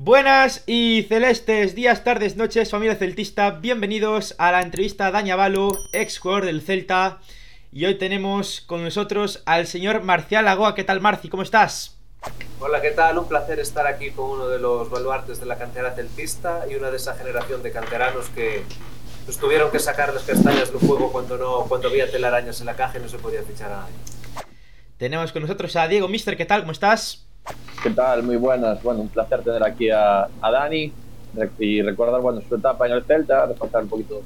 Buenas y celestes días, tardes, noches, familia celtista. Bienvenidos a la entrevista a Daña Balo, ex jugador del Celta. Y hoy tenemos con nosotros al señor Marcial Lagoa. ¿Qué tal, Marci? ¿Cómo estás? Hola, ¿qué tal? Un placer estar aquí con uno de los baluartes de la cantera celtista y una de esa generación de canteranos que pues, tuvieron que sacar las castañas del juego cuando, no, cuando había telarañas en la caja y no se podía fichar a nadie. Tenemos con nosotros a Diego Mister. ¿Qué tal? ¿Cómo estás? ¿Qué tal? Muy buenas. Bueno, un placer tener aquí a, a Dani y recordar bueno, su etapa en el Celta, repasar un poquito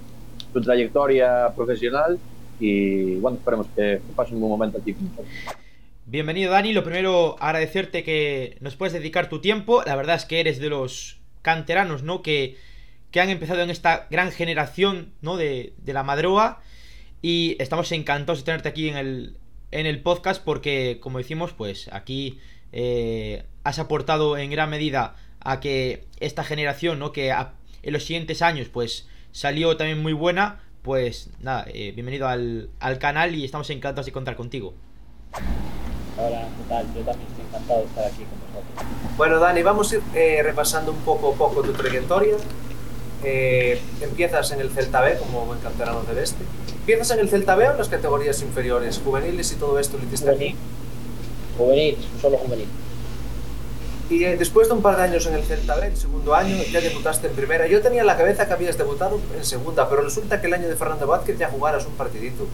su trayectoria profesional y bueno, esperemos que, pase un buen momento aquí. Bienvenido Dani, lo primero agradecerte que nos puedes dedicar tu tiempo, la verdad es que eres de los canteranos, ¿no? Que, que han empezado en esta gran generación, ¿no? De, de la Madroa y estamos encantados de tenerte aquí en el, en el podcast porque, como decimos, pues aquí eh, has aportado en gran medida a que esta generación, ¿no? Que a, en los siguientes años, pues salió también muy buena. Pues nada, eh, bienvenido al, al, canal y estamos encantados de contar contigo. Hola, ¿qué tal? Yo también estoy encantado de estar aquí con vosotros. Bueno, Dani, vamos a ir eh, repasando un poco a poco tu trayectoria. Eh, empiezas en el Celta B como buen canterano del este. ¿Empiezas en el Celta B o en las categorías inferiores, juveniles y todo esto lo hiciste aquí? Juvenil, solo juvenil. Y eh, después de un par de años en el Celta B, el segundo año, ya debutaste en primera. Yo tenía en la cabeza que habías debutado en segunda, pero resulta que el año de Fernando Vázquez ya jugaras un partidito.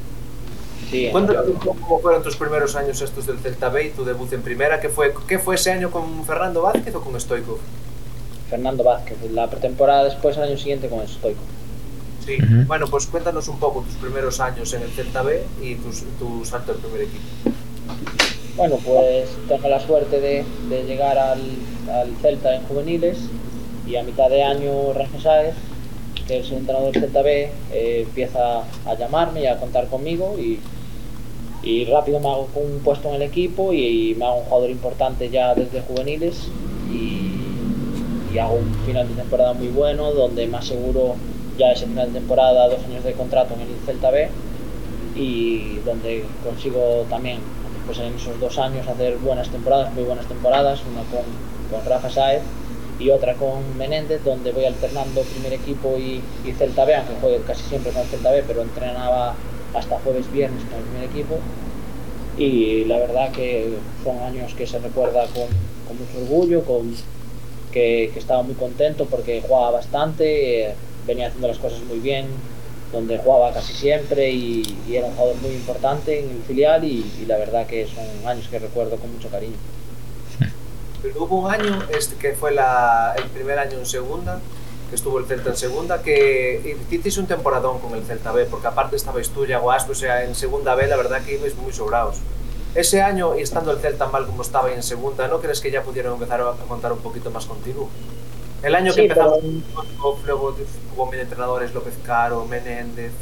Sí, Cuéntame un poco cómo fueron tus primeros años estos del Celta B y tu debut en primera. ¿Qué fue, qué fue ese año con Fernando Vázquez o con Stoico? Fernando Vázquez, la pretemporada después, el año siguiente con Stoico. Sí, uh -huh. bueno, pues cuéntanos un poco tus primeros años en el Celta B y tus, tu salto al primer equipo. Bueno, pues tengo la suerte de, llegar al, Celta en juveniles y a mitad de año Rafa Sáez, que es el entrenador del Celta B, eh, empieza a llamarme y a contar conmigo y, rápido me hago un puesto en el equipo y, me hago un jugador importante ya desde juveniles y, hago un final de temporada muy bueno donde más seguro ya ese final de temporada, dos años de contrato en el Celta B y donde consigo también pues en esos dos años hacer buenas temporadas, muy buenas temporadas, una con, con Rafa Saez y otra con Menéndez, donde voy alternando primer equipo y, y Celta B, aunque juegue casi siempre con el Celta B, pero entrenaba hasta jueves viernes con el primer equipo. Y la verdad que son años que se recuerda con, con mucho orgullo, con, que, que, estaba muy contento porque jugaba bastante, eh, venía haciendo las cosas muy bien, donde jugaba casi siempre y, y, era un jugador muy importante en el filial y, y, la verdad que son años que recuerdo con mucho cariño. Pero hubo un año este, que fue la, el primer año en segunda, que estuvo el Celta en segunda, que hicisteis un temporadón con el Celta B, porque aparte estabais tú, Yago Aspe, o sea, en segunda B la verdad que ibais muy sobrados. Ese año, y estando el Celta mal como estaba en segunda, ¿no crees que ya pudieron empezar a contar un poquito más contigo? El año sí, que empezamos, pero... luego hubo mil entrenadores, López Caro, Menéndez.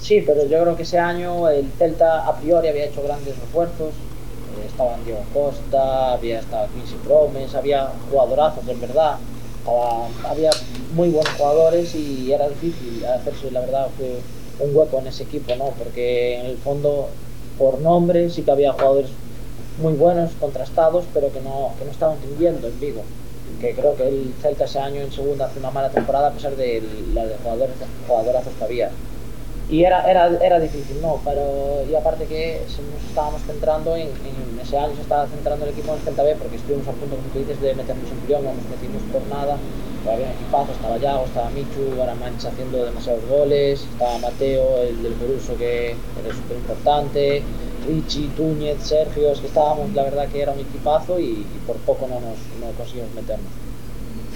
Sí, pero yo creo que ese año el Celta a priori había hecho grandes refuerzos. Eh, estaban Diego Costa, había estado Quincy Promes, había jugadorazos en verdad. Estaba, había muy buenos jugadores y era difícil hacerse, la verdad, fue un hueco en ese equipo, ¿no? Porque en el fondo, por nombre, sí que había jugadores muy buenos, contrastados, pero que no, que no estaban rindiendo en Vigo que creo que el Celta ese año en segunda hace una mala temporada a pesar de la de jugadores jugadorazos que había. Y era, era, era difícil, ¿no? Pero, y aparte que nos estábamos centrando en, ese año se estaba centrando el equipo en el Celta B porque estuvimos a punto, como tú dices, de meternos en plión, no nos metimos por nada. Todavía un equipazo, estaba Yago, estaba Michu, Mancha haciendo demasiados goles, estaba Mateo, el del Boruso que era súper importante, Richie, Túñez, Sergio, es que estábamos, la verdad que era un equipazo y, y por poco no, nos, no conseguimos meternos.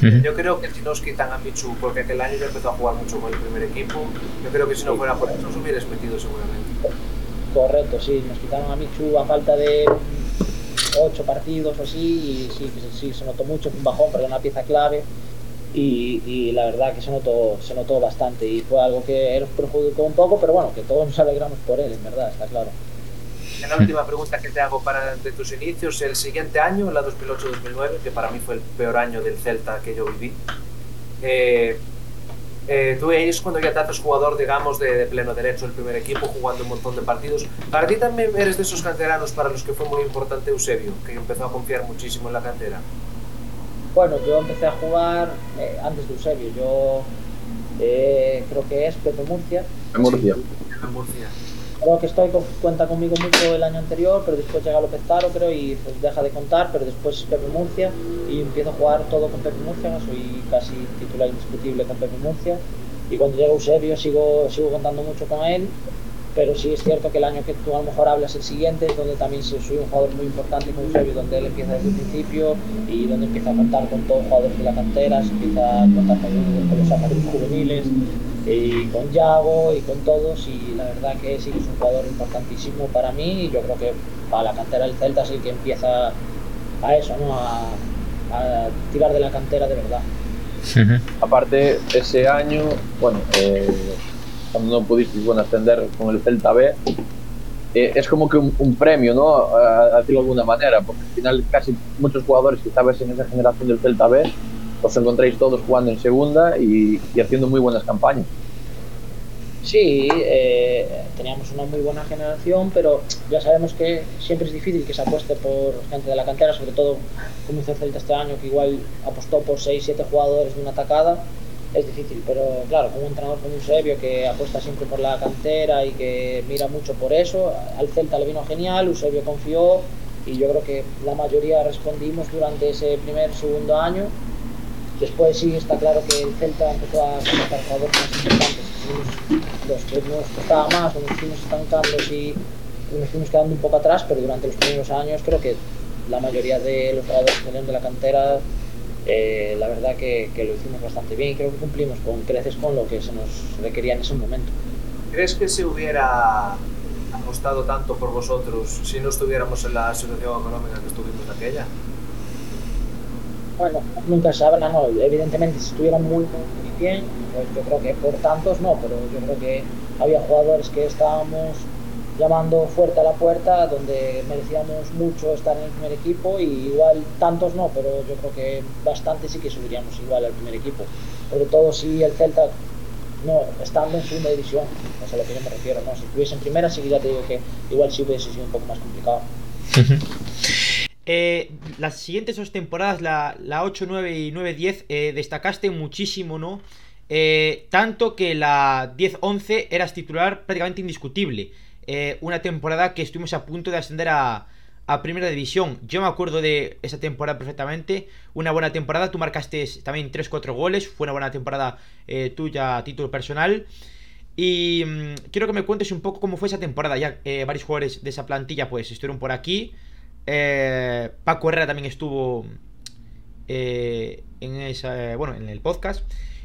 Yo creo que si nos quitan a Michu, porque aquel año ya empezó a jugar mucho con el primer equipo, yo creo que si no fuera por eso nos hubieras metido seguramente. Correcto, sí, nos quitaron a Michu a falta de ocho partidos o así, y sí, sí, se notó mucho, un bajón, pero una pieza clave. Y, y, la verdad que se notó, se notó bastante y fue algo que nos perjudicó un poco, pero bueno, que todos nos alegramos por él, en verdad, está claro. En la última pregunta que te hago para de tus inicios, el siguiente año, la 2008-2009, que para mí fue el peor año del Celta que yo viví, eh, eh, tú ahí es cuando ya te haces jugador, digamos, de, de, pleno derecho, el primer equipo, jugando un montón de partidos. Para ti también eres de esos canteranos para los que fue muy importante Eusebio, que empezó a confiar muchísimo en la cantera. Bueno, yo empecé a jugar eh, antes de Eusebio. Yo eh, creo que es Pepe Murcia. Murcia. En Murcia. Creo que estoy cuenta conmigo mucho el año anterior, pero después llega López Taro, creo, y pues deja de contar, pero después Pepe Murcia y empiezo a jugar todo con Pepe Murcia, soy casi titular indiscutible con Pepe Murcia. Y cuando llega Eusebio sigo, sigo contando mucho con él, pero sí es cierto que el año que tú a lo mejor hablas el siguiente, es donde también soy un jugador muy importante con Eusebio, donde él empieza desde el principio y donde empieza a contar con todos los jugadores de la cantera, se empieza a contar con, con los juveniles y con Yago y con todos y la verdad que sí que es un jugador importantísimo para mí y yo creo que para la cantera del Celta sí que empieza a eso, ¿no? A, a tirar de la cantera de verdad. Aparte, ese año, bueno, eh, cuando no pudiste bueno, ascender con el Celta B, eh, es como que un, un premio, ¿no? A, a decirlo de alguna manera, porque al final casi muchos jugadores que estabais en esa generación del Celta B, os encontráis todos jugando en segunda y, y haciendo muy buenas campañas. Sí, eh, teníamos una muy buena generación, pero ya sabemos que siempre es difícil que se apueste por gente de la cantera, sobre todo como hizo el Celta este año, que igual apostó por 6-7 jugadores de una atacada. Es difícil, pero claro, con un entrenador como Eusebio que apuesta siempre por la cantera y que mira mucho por eso, al Celta le vino genial, Eusebio confió y yo creo que la mayoría respondimos durante ese primer, segundo año. Después sí está claro que el Celta empezó a contratar jugadores más importantes, los que nos costaba más o nos fuimos estancando y nos fuimos quedando un poco atrás, pero durante los primeros años creo que la mayoría de los jugadores que venían de la cantera, eh, la verdad que, que lo hicimos bastante bien y creo que cumplimos con creces con lo que se nos requería en ese momento. ¿Crees que se hubiera apostado tanto por vosotros si no estuviéramos en la situación económica que estuvimos aquella? Bueno, nunca sabrá, no, evidentemente si estuvieran muy, muy, bien, pues yo creo que por tantos no, pero yo creo que había jugadores que estábamos llamando fuerte a la puerta, donde merecíamos mucho estar en el primer equipo y igual tantos no, pero yo creo que bastante sí que subiríamos igual al primer equipo, sobre todo si el Celta no estando en segunda división, es a lo que yo me refiero, ¿no? Si estuviese en primera sí que ya te digo que igual sí hubiese sido un poco más complicado. Eh, las siguientes dos temporadas, la, la 8, 9 y 9, 10, eh, destacaste muchísimo, ¿no? Eh, tanto que la 10-11 eras titular prácticamente indiscutible. Una temporada que estuvimos a punto de ascender a, a Primera División. Yo me acuerdo de esa temporada perfectamente. Una buena temporada, tú marcaste también 3-4 goles. Fue una buena temporada tuya a título personal. Y mmm, quiero que me cuentes un poco cómo fue esa temporada. Ya varios jugadores de esa plantilla pues estuvieron por aquí. Eh, Paco Herrera también estuvo eh, en esa, bueno, en el podcast.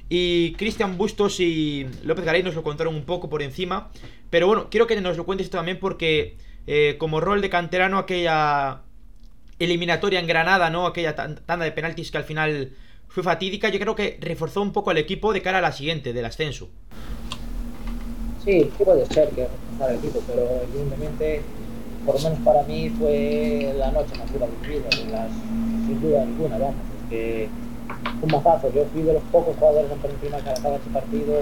Y Cristian Bustos y López Garay nos lo contaron un poco por encima. Pero bueno, quiero que nos lo cuentes también porque eh, como rol de canterano aquella eliminatoria en Granada, ¿no? Aquella tanda de penaltis que al final fue fatídica, yo creo que reforzó un poco al equipo de cara a la siguiente, del ascenso. Sí, sí puede ser que reforzara el equipo, pero evidentemente por lo menos para mí fue la noche más dura de mi vida, de las, sin duda ninguna, vamos, es que un mazazo, yo fui de los pocos jugadores en prima que acaba este partido,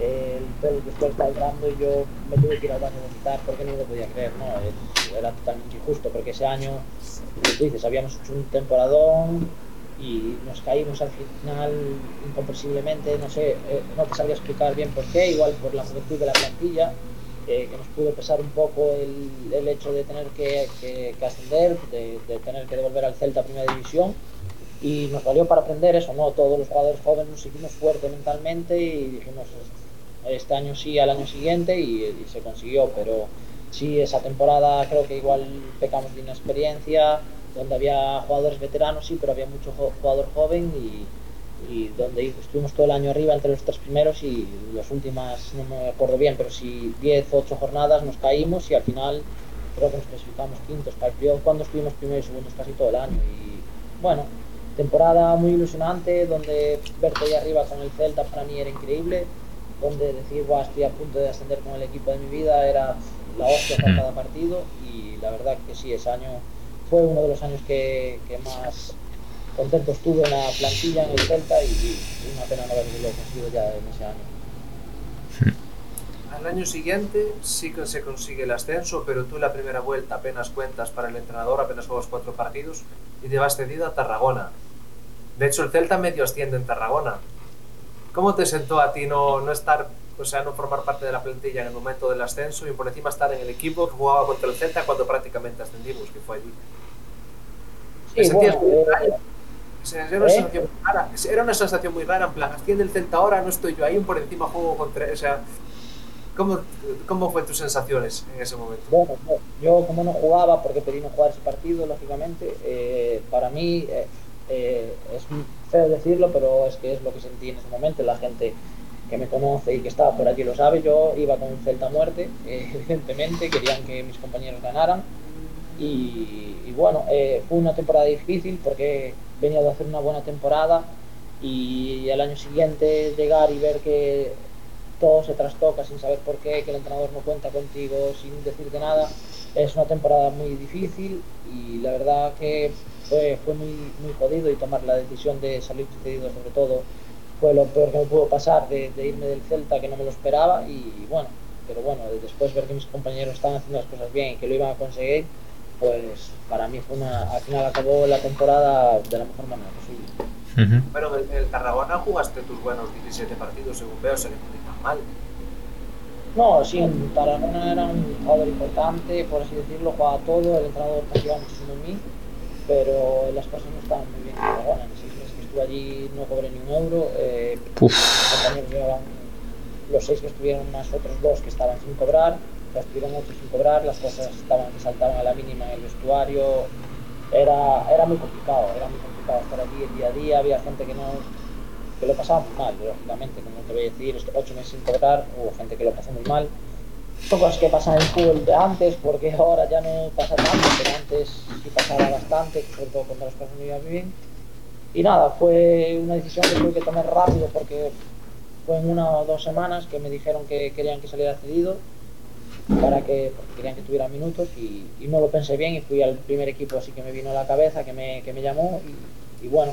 el pelo después está entrando y yo me tuve que ir al baño a vomitar porque no lo podía creer, no, era totalmente injusto porque ese año, como tú dices, habíamos hecho un temporadón y nos caímos al final incomprensiblemente, no sé, eh, no te sabría explicar bien por qué, igual por la juventud de la plantilla, eh, que nos pudo pesar un poco el, el hecho de tener que, que, ascender, de, de, tener que devolver al Celta a Primera División y nos valió para aprender eso, ¿no? Todos los jugadores jóvenes nos hicimos fuerte mentalmente y dijimos este año sí al año siguiente y, y se consiguió, pero sí esa temporada creo que igual pecamos de inexperiencia, donde había jugadores veteranos sí, pero había mucho jugador joven y y donde estuvimos todo el año arriba entre los tres primeros y las últimas, no me acuerdo bien, pero si 10, 8 jornadas nos caímos y al final creo que nos clasificamos quintos. Yo cuando estuvimos primeros y segundos casi todo el año y bueno, temporada muy ilusionante donde verte ahí arriba con el Celta para mí era increíble, donde decir, Buah, estoy a punto de ascender con el equipo de mi vida era la hostia para cada partido y la verdad que sí, ese año fue uno de los años que, que más contento estuve en la plantilla en el Celta y, y una pena no haberlo conseguido ya en ese año. Al año siguiente sí que se consigue el ascenso, pero tú la primera vuelta apenas cuentas para el entrenador, apenas juegas cuatro partidos y te vas cedido a Tarragona. De hecho, el Celta medio asciende en Tarragona. ¿Cómo te sentó a ti no, no estar, o sea, no formar parte de la plantilla en el momento del ascenso y por encima estar en el equipo que jugaba contra el Celta cuando prácticamente ascendimos, que fue allí? ¿Te Sí, sentías bueno, muy eh? O sea, era, una ¿eh? sensación muy rara. Era una sensación muy rara, en plan, asciende el Celta ahora, no estoy yo ahí, por encima juego contra... O sea, ¿cómo, cómo fue tus sensaciones en ese momento? Bueno, yo, yo como no jugaba, porque pedí no jugar ese partido, lógicamente, eh, para mí eh, eh, es feo decirlo, pero es que es lo que sentí en ese momento. La gente que me conoce y que estaba por allí lo sabe. Yo iba con un Celta a muerte, evidentemente, querían que mis compañeros ganaran. Y, y bueno, eh, fue una temporada difícil porque venía de hacer una buena temporada y al año siguiente llegar y ver que todo se trastoca sin saber por qué, que el entrenador no cuenta contigo sin decirte nada. Es una temporada muy difícil y la verdad que fue, muy, muy jodido y tomar la decisión de salir cedido sobre todo fue lo peor que me pudo pasar de, de irme del Celta que no me lo esperaba y bueno, pero bueno, después ver que mis compañeros estaban haciendo las cosas bien y que lo iban a conseguir, pues para mí fue una, al final acabó la temporada de la mejor manera posible. Pero en el, el Tarragona jugaste tus buenos 17 partidos, según veo, no te tan mal. No, sí, en Tarragona era un jugador importante, por así decirlo, jugaba todo, el entrenador confiaba muchísimo en mí, pero las cosas no estaban muy bien en Tarragona. En seis meses que estuve allí no cobré ni un euro, eh, mis compañeros llevaban los seis que estuvieron más otros dos que estaban sin cobrar, ya estuvieron otros sin cobrar, las cosas estaban que saltaban a la mínima en el vestuario, era, era muy complicado, era muy complicado estar allí el día a día, había gente que no que lo pasaba muy mal, lógicamente, como te voy a decir, ocho meses sin cobrar, hubo gente que lo pasó muy mal. Son cosas que pasan en el fútbol de antes, porque ahora ya no pasa tanto, pero antes sí pasaba bastante, sobre todo cuando las cosas no iban bien. Y nada, fue una decisión que tuve que tomar rápido porque fue en una o dos semanas que me dijeron que querían que saliera cedido para que porque querían que tuviera minutos y, y no lo pensé bien y fui al primer equipo así que me vino a la cabeza, que me, que me llamó y, y bueno,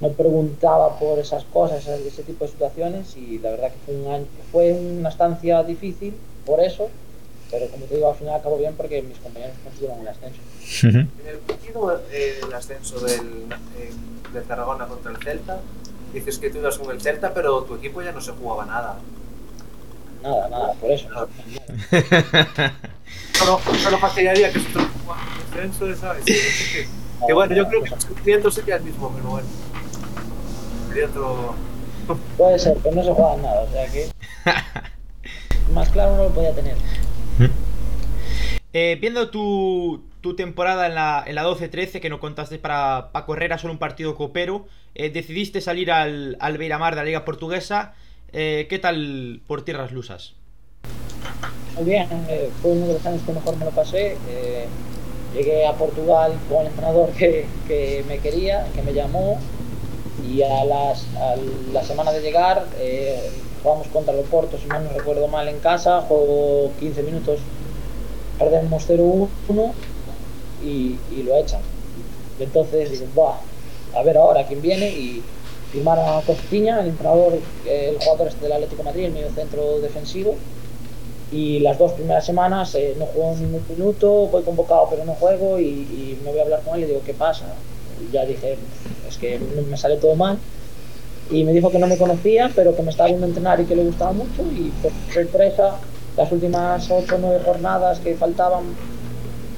me preguntaba por esas cosas, ese, ese, tipo de situaciones y la verdad que fue, un año, fue una estancia difícil por eso, pero como te digo, al final acabó bien porque mis compañeros consiguieron el ascenso. En el partido eh, el ascenso del, eh, del Tarragona contra el Celta, dices que tú ibas con el Celta, pero tu equipo ya no se jugaba nada. Nada, nada, por eso. No, solo, solo fastidiaría que se jugaba el ascenso, ¿sabes? que, que bueno, yo creo que el sufrimiento sería el mismo, pero bueno. Sería otro... Puede ser, pero no se juega nada, o sea que. Más claro no lo podía tener. Eh, viendo tu, tu, temporada en la, en la 12-13, que no contaste para, para correr a solo un partido copero, eh, decidiste salir al, al Beiramar de la Liga Portuguesa. Eh, ¿Qué tal por tierras lusas? Muy bien, eh, fue uno de los años que mejor me lo pasé. Eh, llegué a Portugal con el entrenador que, que, me quería, que me llamó, y a, las, a la semana de llegar jugamos contra el Oporto, si mal no recuerdo mal, en casa, juego 15 minutos, perdemos 0-1 y, y, lo echan. Entonces digo, Buah, a ver ahora quién viene y firmaron a Cospiña, el entrenador, el jugador este del Atlético Madrid, el medio centro defensivo, y las dos primeras semanas eh, no juego ningún minuto, voy convocado pero no juego y, y, me voy a hablar con él y digo, ¿qué pasa? Ya dije, es que me sale todo mal. Y me dijo que no me conocía, pero que me estaba viendo entrenar y que le gustaba mucho. Y por sorpresa, las últimas 8 o 9 jornadas que faltaban,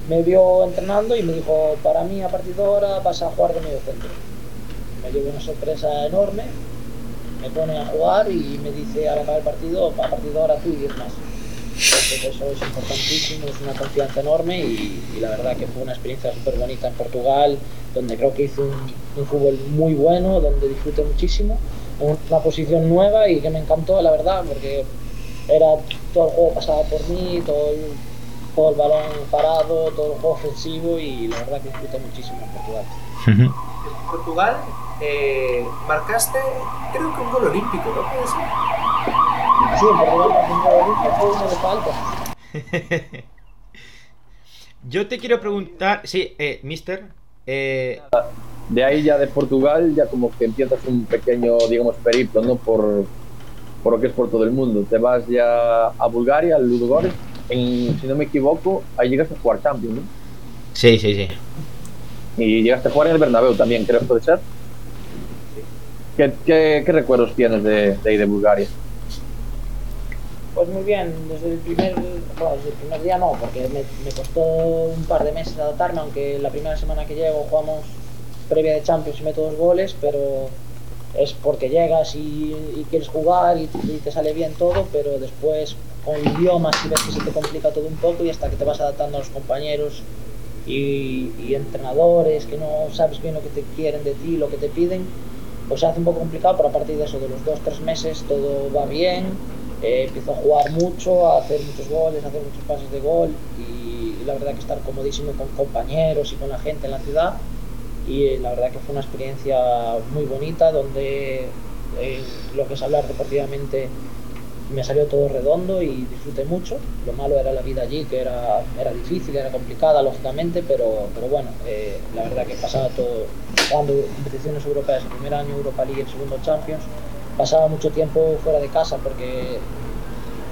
me vio entrenando y me dijo, para mí a partir de ahora vas a jugar de medio centro. Me dio una sorpresa enorme, me pone a jugar y me dice al acabar el partido, a partir de ahora tú y 10 más. Entonces eso es importantísimo, es una confianza enorme y, y la verdad que fue una experiencia súper bonita en Portugal, donde creo que hice un, un, fútbol muy bueno, donde disfruté muchísimo, una posición nueva y que me encantó, la verdad, porque era todo el juego pasaba por mí, todo el, todo el balón parado, todo el juego ofensivo y la verdad que disfruté muchísimo en Portugal. Uh -huh. En Portugal eh, marcaste, creo que un gol olímpico, ¿no? ¿Puede ser? Sí, un gol olímpico, fue uno de falta. Yo te quiero preguntar, sí, eh, mister, eh... De ahí ya de Portugal ya como que empiezas un pequeño, digamos, periplo, ¿no? Por, por lo que es por todo el mundo. Te vas ya a Bulgaria, al Ludogorets, en, si no me equivoco, ahí llegaste a jugar Champions, ¿no? Sí, sí, sí. Y llegaste a jugar en el Bernabéu también, creo, ¿puede ser? ¿Qué, recuerdos tienes de, de ahí de Bulgaria? Pues muy bien, desde el primer, bueno, desde el primer día no, porque me, costó un par de meses adaptarme, aunque la primera semana que llego jugamos previa de Champions y meto dos goles, pero es porque llegas y, y quieres jugar y, y te sale bien todo, pero después con el idioma sí ves que se te complica todo un poco y hasta que te vas adaptando a los compañeros y, y entrenadores que no sabes bien lo que te quieren de ti, lo que te piden, pues se hace un poco complicado, pero a partir de eso, de los dos, tres meses, todo va bien, eh, empiezo a jugar mucho, a hacer muchos goles, a hacer muchos pases de gol y, y la verdad que estar comodísimo con compañeros y con la gente en la ciudad y eh, la verdad que fue una experiencia muy bonita donde eh, lo que es hablar deportivamente me salió todo redondo y disfruté mucho. Lo malo era la vida allí, que era, era difícil, era complicada, lógicamente, pero, pero bueno, eh, la verdad que pasaba todo, jugando competiciones europeas, el primer año Europa League, el segundo Champions, pasaba mucho tiempo fuera de casa porque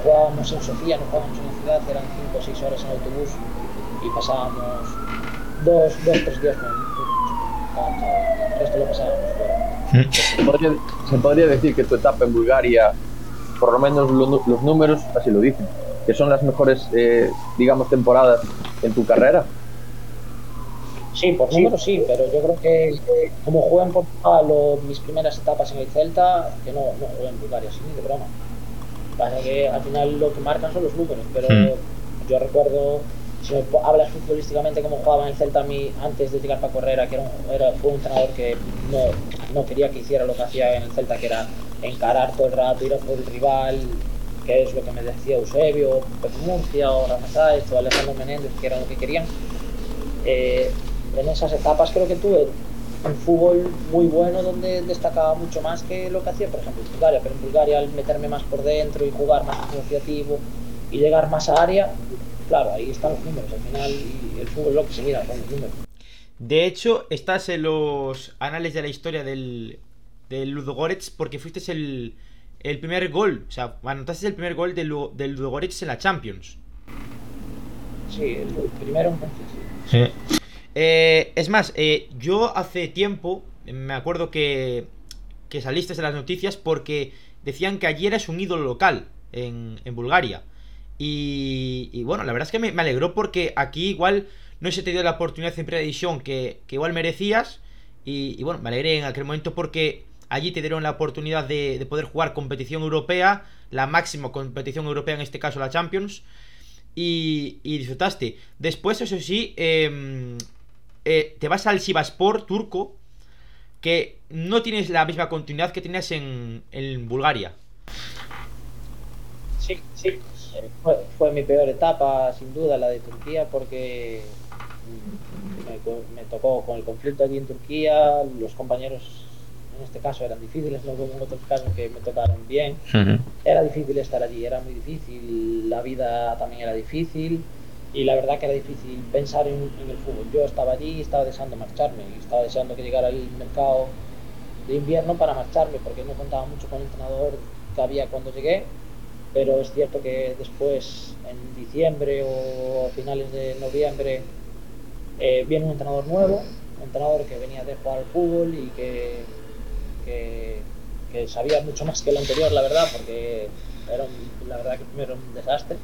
jugábamos en Sofía, no jugábamos en la ciudad, eran 5 o 6 horas en autobús y pasábamos dos, dos tres días con el resto lo pasábamos fuera. ¿Se podría, se podría decir que tu etapa en Bulgaria, por lo menos lo- los números así lo dicen, que son las mejores, eh, digamos, temporadas en tu carrera? Sí, por números sí, pero yo creo que como jugué en Portugal o mis primeras etapas en el Celta, que no, no jugué en Bulgaria, sí, ni de broma. Pasa que al final lo que marcan son los números, pero Hmm. yo recuerdo, si me hablas futbolísticamente como jugaba en el Celta a mí antes de llegar para Correra, que era un, era, fue un entrenador que no, no quería que hiciera lo que hacía en el Celta, que era encarar todo el rato, ir a por el rival, que es lo que me decía Eusebio, Pepe Murcia o Ramazáez o Alejandro Menéndez, que era lo que querían. Eh, en esas etapas creo que tuve un fútbol muy bueno donde destacaba mucho más que lo que hacía, por ejemplo, en Bulgaria, pero en Bulgaria al meterme más por dentro y jugar más asociativo y llegar más a área, claro, ahí están los números, al final y el fútbol lo que se mira son los números. De hecho, estás en los anales de la historia del, del Ludogorets porque fuiste el, el primer gol. O sea, anotaste el primer gol del, del Ludogorets en la Champions. Sí, el primero entonces sí. Eh, es más, eh, yo hace tiempo me acuerdo que, que saliste de las noticias porque decían que allí eras un ídolo local en, en Bulgaria. Y, y bueno, la verdad es que me, me alegró porque aquí igual no se te dio la oportunidad en primera división que, que igual merecías. Y, bueno, me alegré en aquel momento porque allí te dieron la oportunidad de, de poder jugar competición europea, la máxima competición europea, en este caso la Champions y, disfrutaste. Después, eso sí, eh, eh, te vas al Sivaspor turco, que no tienes la misma continuidad que tenías en, en Bulgaria. Sí, sí. Fue, fue mi peor etapa, sin duda, la de Turquía, porque me tocó con el conflicto allí en Turquía, los compañeros en este caso eran difíciles, no como en otros casos que me tocaron bien. Era difícil estar allí, era muy difícil, la vida también era difícil y la verdad que era difícil pensar en, el fútbol. Yo estaba allí y estaba deseando marcharme, y estaba deseando que llegara el mercado de invierno para marcharme, porque no contaba mucho con el entrenador que había cuando llegué, pero es cierto que después, en diciembre o finales de noviembre, eh, viene un entrenador nuevo, un entrenador que venía de jugar al fútbol y que, que, sabía mucho más que el anterior, la verdad, porque era la verdad que primero era un desastre.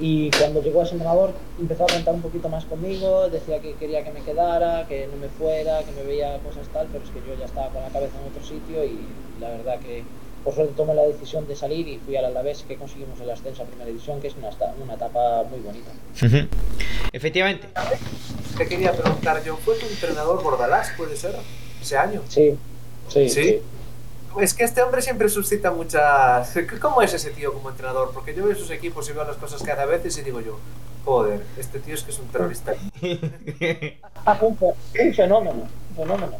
Y cuando llegó ese entrenador empezó a contar un poquito más conmigo, decía que quería que me quedara, que no me fuera, que me veía cosas tal, pero es que yo ya estaba con la cabeza en otro sitio y la verdad que por suerte tomé la decisión de salir y fui al Alavés que conseguimos el ascenso a Primera División, que es una, una etapa muy bonita. Efectivamente. Te quería preguntar yo, ¿fue tu entrenador Bordalás, puede ser? Ese año. Sí, sí, ¿Sí? sí. Es que este hombre siempre suscita muchas... ¿Cómo es ese tío como entrenador? Porque yo veo sus equipos y veo las cosas que hace a veces y digo yo, joder, este tío es que es un terrorista. Ah, un, fe- un fenómeno, un fenómeno.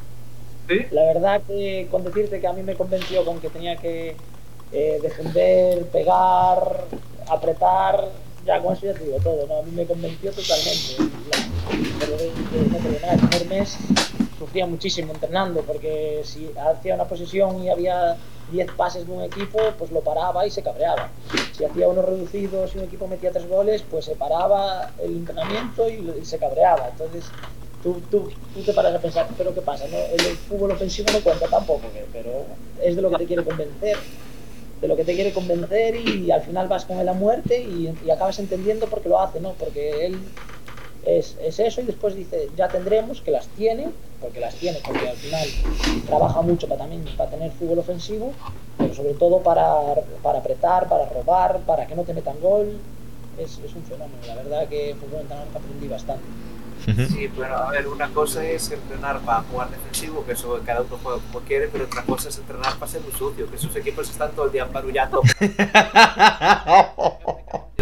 ¿Sí? La verdad que con decirte que a mí me convenció con que tenía que eh, defender, pegar, apretar, ya con eso ya te digo todo, ¿no? A mí me convenció totalmente. La- pero de- de- sufría muchísimo entrenando porque si hacía una posición y había 10 pases de un equipo, pues lo paraba y se cabreaba. Si hacía unos reducidos y un equipo metía tres goles, pues se paraba el entrenamiento y, y se cabreaba. Entonces tú, tú, tú te paras a pensar, pero ¿qué pasa? ¿no? El fútbol ofensivo no cuenta tampoco, pero es de lo que te quiere convencer de lo que te quiere convencer y al final vas con él a muerte y, y acabas entendiendo por qué lo hace, ¿no? Porque él es, es, eso y después dice, ya tendremos, que las tiene, porque las tiene, porque al final trabaja mucho para, también, para tener fútbol ofensivo, pero sobre todo para, para apretar, para robar, para que no te metan gol. Es, es un fenómeno, la verdad que fútbol entrenador aprendí bastante. Sí, pero a ver, una cosa es entrenar para jugar defensivo, que eso cada uno juega como quiere, pero otra cosa es entrenar para ser muy sucio, que esos equipos están todo el día emparullando.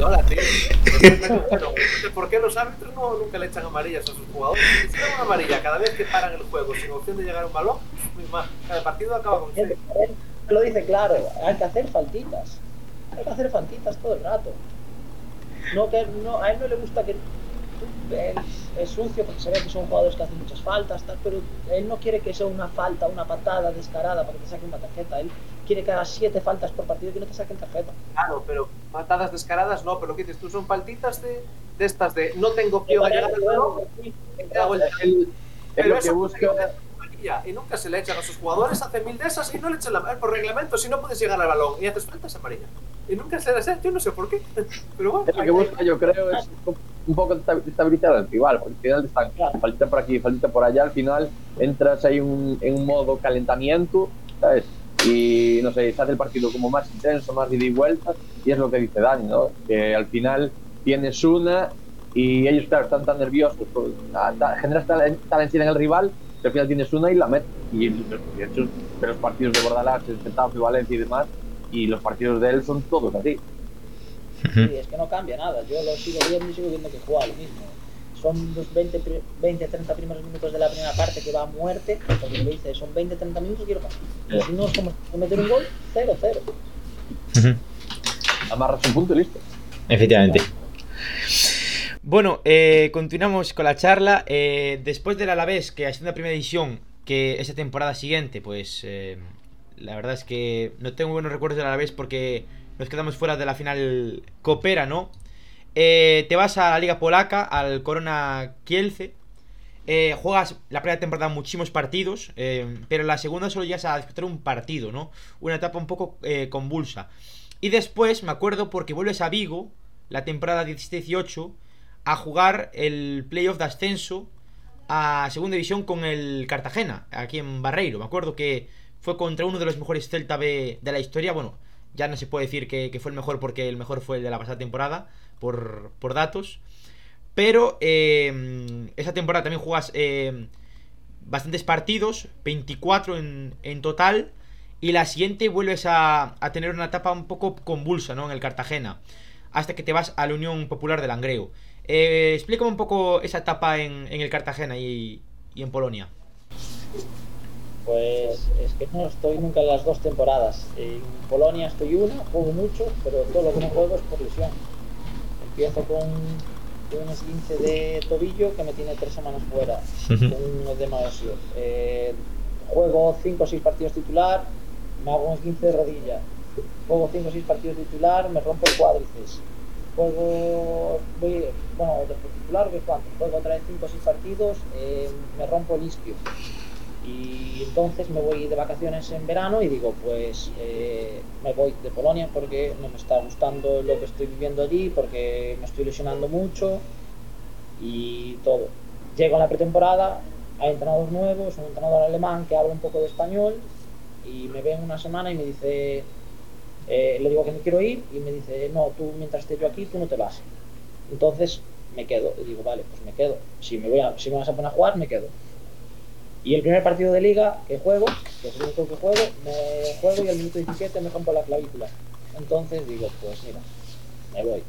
Hola, tío. Bueno, ¿Por qué los árbitros no, nunca le echan amarillas a sus jugadores? Si una amarilla cada vez que paran el juego sin opción de llegar a un balón, cada partido acaba con Él lo dice claro, hay que hacer faltitas. Hay que hacer faltitas todo el rato. No, que no, a él no le gusta que es, es, sucio porque se ve que son jugadores que hacen muchas faltas, tal, pero él no quiere que sea una falta, una patada descarada para que te saquen una tarjeta. Él quiere que hagas siete faltas por partido y que no te saquen tarjeta. Claro, pero patadas descaradas no, pero lo que dices tú son faltitas de, de estas de no tengo a llegar al balón, pero eso que busca y nunca se le echan a sus jugadores, hace mil de esas y no le echan la por reglamento si no puedes llegar al balón y haces faltas amarilla. Y nunca se les echa, yo no sé por qué. Pero bueno, lo que busca, yo creo, es un poco de estabilizar al rival, porque al final están claro. falta por aquí, falta por allá, al final entras ahí un, en un modo calentamiento, ¿sabes? Y no sé, se hace el partido como más intenso, más ida y vuelta, y es lo que dice Dani, ¿no? Que al final tienes una y ellos, claro, están tan nerviosos, generas tal, ansiedad en el rival que al final tienes una y la metes. Y de hecho, los partidos de Bordalás, el Getafe, Valencia y demás, y los partidos de él son todos así. Sí, es que no cambia nada. Yo lo sigo viendo y sigo viendo que juega lo mismo. Son los 20, 20 30 primeros minutos de la primera parte que va a muerte, porque lo dice, son 20, 30 minutos quiero pasar. Yeah. Si no es como meter un gol, 0, 0. Uh -huh. Amarras un punto y listo. Efectivamente. Bueno, eh, continuamos con la charla. Eh, después del Alavés, que ha sido la primera edición, que esa temporada siguiente, pues eh, la verdad es que no tengo buenos recuerdos del Alavés porque nos quedamos fuera de la final Coopera, ¿no? Eh, te vas a la Liga Polaca, al Corona Kielce. Eh, juegas la primera temporada muchísimos partidos, eh, pero la segunda solo llegas a disputar un partido, ¿no? Una etapa un poco convulsa. Y después, me acuerdo, porque vuelves a Vigo, la temporada 17-18, a jugar el playoff de ascenso a segunda división con el Cartagena, aquí en Barreiro. Me acuerdo que fue contra uno de los mejores Celta B de la historia. Bueno, ya no se puede decir que, fue el mejor porque el mejor fue el de la pasada temporada, por, por datos. Pero eh, esa temporada también jugas eh, bastantes partidos, 24 en, en, total. Y la siguiente vuelves a, a, tener una etapa un poco convulsa ¿no? en el Cartagena. Hasta que te vas a la Unión Popular de Langreo. Eh, explícame un poco esa etapa en, en el Cartagena y, y en Polonia. Pues es que no estoy nunca en las dos temporadas. En Polonia estoy una, juego mucho, pero todo lo que no juego es por lesión. Empiezo con un esguince de tobillo que me tiene tres semanas fuera, uh -huh. un edema óseo. Eh, juego 5 o 6 partidos titular, me hago un esguince de rodilla. Juego 5 o 6 partidos titular, me rompo el cuádriceps. Juego, voy, bueno, de titular, ¿qué cuánto? Juego otra vez 5 o 6 partidos, eh, me rompo el isquio y entonces me voy de vacaciones en verano y digo pues eh, me voy de Polonia porque no me está gustando lo que estoy viviendo allí porque me estoy lesionando mucho y todo. Llego a la pretemporada hay entrenador nuevo es un entrenador alemán que habla un poco de español y me ve en una semana y me dice eh, le digo que me quiero ir y me dice no tú mientras esté yo aquí tú no te vas. Entonces me quedo y digo vale pues me quedo. Si me voy a, si me vas a poner a jugar me quedo y el primer partido de liga que juego, que es el único que juego, me juego y al minuto 17 me rompo la clavícula. Entonces digo, pues mira, me voy.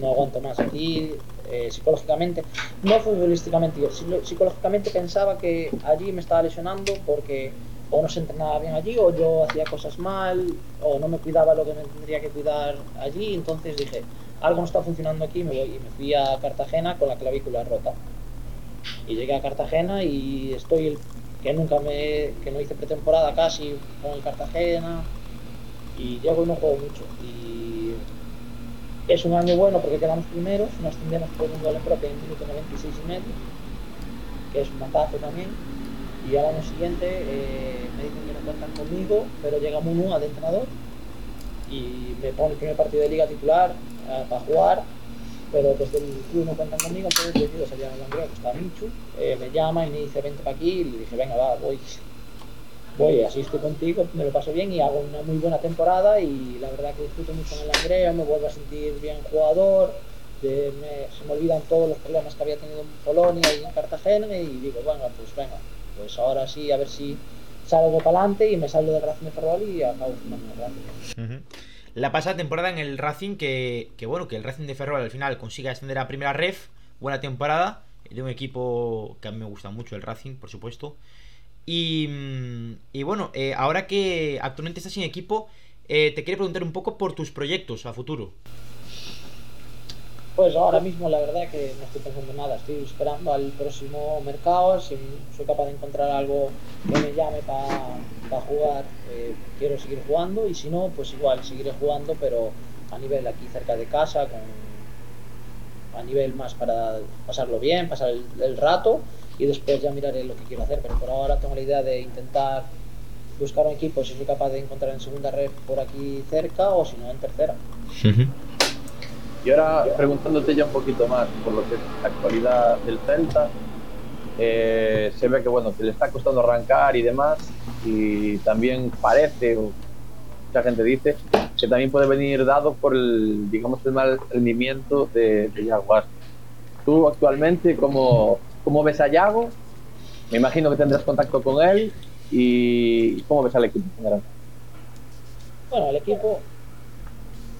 No aguanto más. Aquí eh, psicológicamente, no futbolísticamente, yo psicológicamente pensaba que allí me estaba lesionando porque o no se entrenaba bien allí o yo hacía cosas mal o no me cuidaba lo que me tendría que cuidar allí, entonces dije, algo no está funcionando aquí, me voy. Y me fui a Cartagena con la clavícula rota y llegué a Cartagena y estoy el, que nunca me que no hice pretemporada casi con Cartagena y llego y no juego mucho y es un año bueno porque quedamos primeros nos ascendemos por un gol en propio en minuto 96 y medio que es un matazo también. Y al año siguiente eh, me dicen que no cuentan conmigo, pero llega Munu de entrenador y me pone el primer partido de liga titular eh, para jugar, pero desde el club no cuentan conmigo, entonces decido salir a Langreo, que está Michu, eh, me llama y me dice vente para aquí y le dije venga va, voy, voy, así estoy contigo, me lo paso bien y hago una muy buena temporada y la verdad que disfruto mucho en el Langreo, me vuelvo a sentir bien jugador, se me olvidan todos los problemas que había tenido en Polonia y en Cartagena y digo, bueno, pues venga, pues ahora sí, a ver si salgo para adelante y me salgo del Racing de Ferrol y acabo firmando. La pasada temporada en el Racing, que, que, bueno, que el Racing de Ferrol al final consiga ascender a primera ref, buena temporada, de un equipo que a mí me gusta mucho, el Racing, por supuesto. Y, mm, y bueno, eh, ahora que actualmente estás sin equipo, eh, te quería preguntar un poco por tus proyectos a futuro. Pues ahora mismo la verdad que no estoy pensando nada, estoy esperando al próximo mercado, si soy capaz de encontrar algo que me llame para pa jugar, eh, quiero seguir jugando y si no, pues igual seguiré jugando, pero a nivel aquí cerca de casa, a nivel más para pasarlo bien, pasar el, el rato y después ya miraré lo que quiero hacer, pero por ahora tengo la idea de intentar buscar un equipo si soy capaz de encontrar en segunda red por aquí cerca o si no en tercera. Y ahora preguntándote ya un poquito más por lo que es la actualidad del Celta, eh, se ve que bueno, que le está costando arrancar y demás, y también parece, mucha gente dice, que también puede venir dado por el, digamos, el mal rendimiento de, de Aspas. Tú actualmente, ¿cómo, ¿cómo ves a Yago? Me imagino que tendrás contacto con él y ¿cómo ves al equipo en general? Bueno, el equipo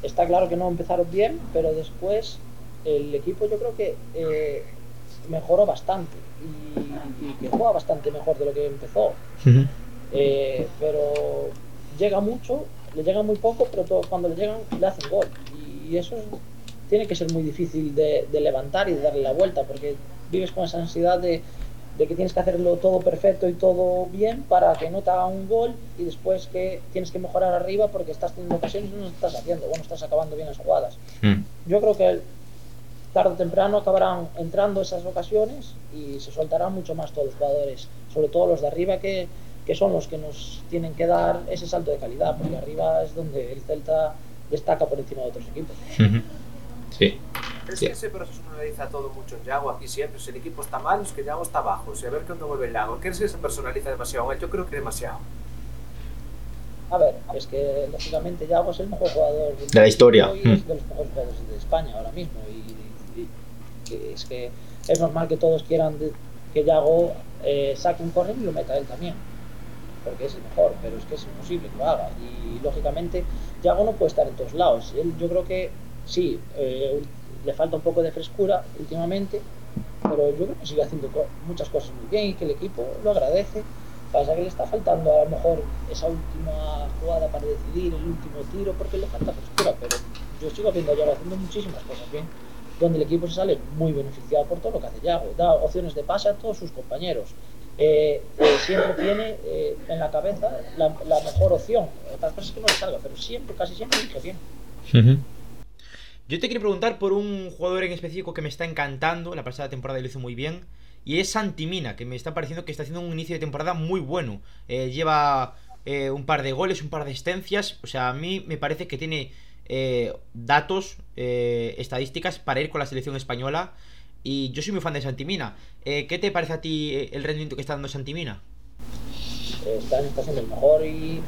está claro que no empezaron bien, pero después el equipo yo creo que eh, mejoró bastante y, y, que juega bastante mejor de lo que empezó. Uh -huh. eh, pero llega mucho, le llega muy poco, pero todo, cuando le llegan le hacen gol. Y, y eso es, tiene que ser muy difícil de, de, levantar y de darle la vuelta, porque vives con esa ansiedad de, de que tienes que hacerlo todo perfecto y todo bien para que no te haga un gol y después que tienes que mejorar arriba porque estás teniendo ocasiones y no estás haciendo, bueno, estás acabando bien las jugadas. Mm. Yo creo que tarde o temprano acabarán entrando esas ocasiones y se soltarán mucho más todos los jugadores, sobre todo los de arriba que, que son los que nos tienen que dar ese salto de calidad, porque arriba es donde el Celta destaca por encima de otros equipos. Uh -huh. Sí. Es que se personaliza todo mucho en Yago aquí siempre. Si el equipo está mal, es que Yago está abajo. O sea, a ver cuándo vuelve el Yago. ¿Crees que se personaliza demasiado? Yo creo que demasiado. A ver, es que lógicamente Yago es el mejor jugador de la historia. Y es de los mejores jugadores de España ahora mismo. Y, y, y es que es normal que todos quieran de, que Yago eh, saque un corner y lo meta él también. Porque es el mejor, pero es que es imposible que lo haga. Y lógicamente Yago no puede estar en todos lados. Él, yo creo que sí, eh, le falta un poco de frescura últimamente, pero yo creo que sigue haciendo muchas cosas muy bien y que el equipo lo agradece. Pasa que le está faltando a lo mejor esa última jugada para decidir, el último tiro, porque le falta frescura, pero yo sigo viendo a Yago haciendo muchísimas cosas bien, donde el equipo se sale muy beneficiado por todo lo que hace Yago, da opciones de pase a todos sus compañeros. Eh, eh, siempre tiene eh, en la cabeza la, mejor opción. Otras cosas que no le salga, pero siempre, casi siempre elige bien. Yo te quiero preguntar por un jugador en específico que me está encantando. La pasada temporada lo hizo muy bien. Y es Santimina, que me está pareciendo que está haciendo un inicio de temporada muy bueno. Eh, lleva eh, un par de goles, un par de asistencias. O sea, a mí me parece que tiene eh, datos, estadísticas para ir con la selección española. Y yo soy muy fan de Santimina. ¿Qué te parece a ti el rendimiento que está dando Santimina? Está, está siendo mejor y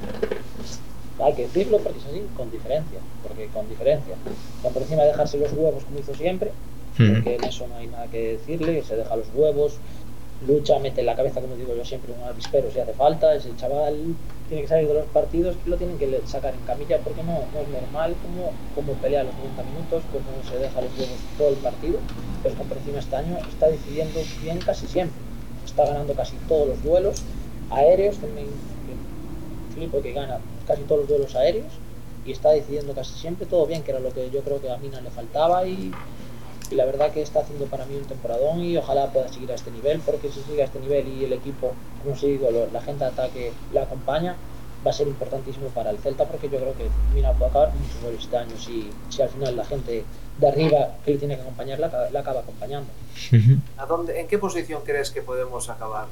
hay que decirlo porque es así, con diferencia, porque con diferencia. Están por encima de dejarse los huevos como hizo siempre, porque en eso no hay nada que decirle, se deja los huevos, lucha, mete en la cabeza, como digo yo siempre, un avispero si hace falta, ese chaval tiene que salir de los partidos y lo tienen que sacar en camilla porque no, no es normal como, como pelea los 90 minutos, como se deja los huevos todo el partido, pero por encima este año está decidiendo bien casi siempre, está ganando casi todos los duelos aéreos, también flipo que gana casi todos los duelos aéreos y está decidiendo casi siempre todo bien, que era lo que yo creo que a Mina le faltaba y, y, la verdad que está haciendo para mí un temporadón y ojalá pueda seguir a este nivel, porque si sigue a este nivel y el equipo, como se digo, la gente de ataque la acompaña, va a ser importantísimo para el Celta porque yo creo que mira puede acabar muchos goles este año si, si al final la gente de arriba que le tiene que acompañar la, la acaba acompañando. ¿A dónde, ¿En qué posición crees que podemos acabar?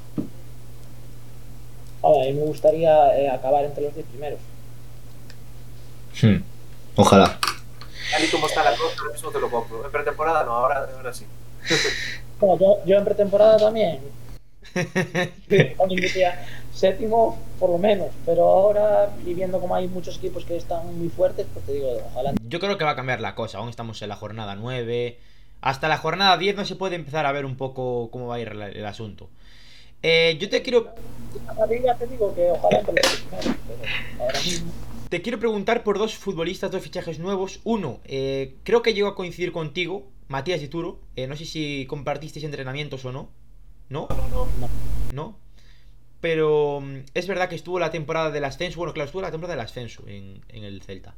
A mí me gustaría eh, acabar entre los 10 primeros. Hmm. Ojalá. Tal y como está la cosa, ahora mismo te lo compro. En pretemporada no, ahora, ahora sí. Bueno, yo, yo en pretemporada también. Séptimo por lo menos, pero ahora y viendo como hay muchos equipos que están muy fuertes, pues te digo, ojalá. Yo creo que va a cambiar la cosa. Aún estamos en la jornada 9. Hasta la jornada 10 no se puede empezar a ver un poco cómo va a ir el, el asunto. Eh, yo te quiero. Te digo que ojalá entre los 10 primeros, pero ahora mismo. Te quiero preguntar por dos futbolistas, dos fichajes nuevos. Uno, eh, creo que llegó a coincidir contigo, Matías Dituro. Eh, no sé si compartisteis entrenamientos o no. ¿No? No, no, no. Pero mm, es verdad que estuvo la temporada del ascenso. Bueno, claro, estuvo la temporada del ascenso en, en el Celta.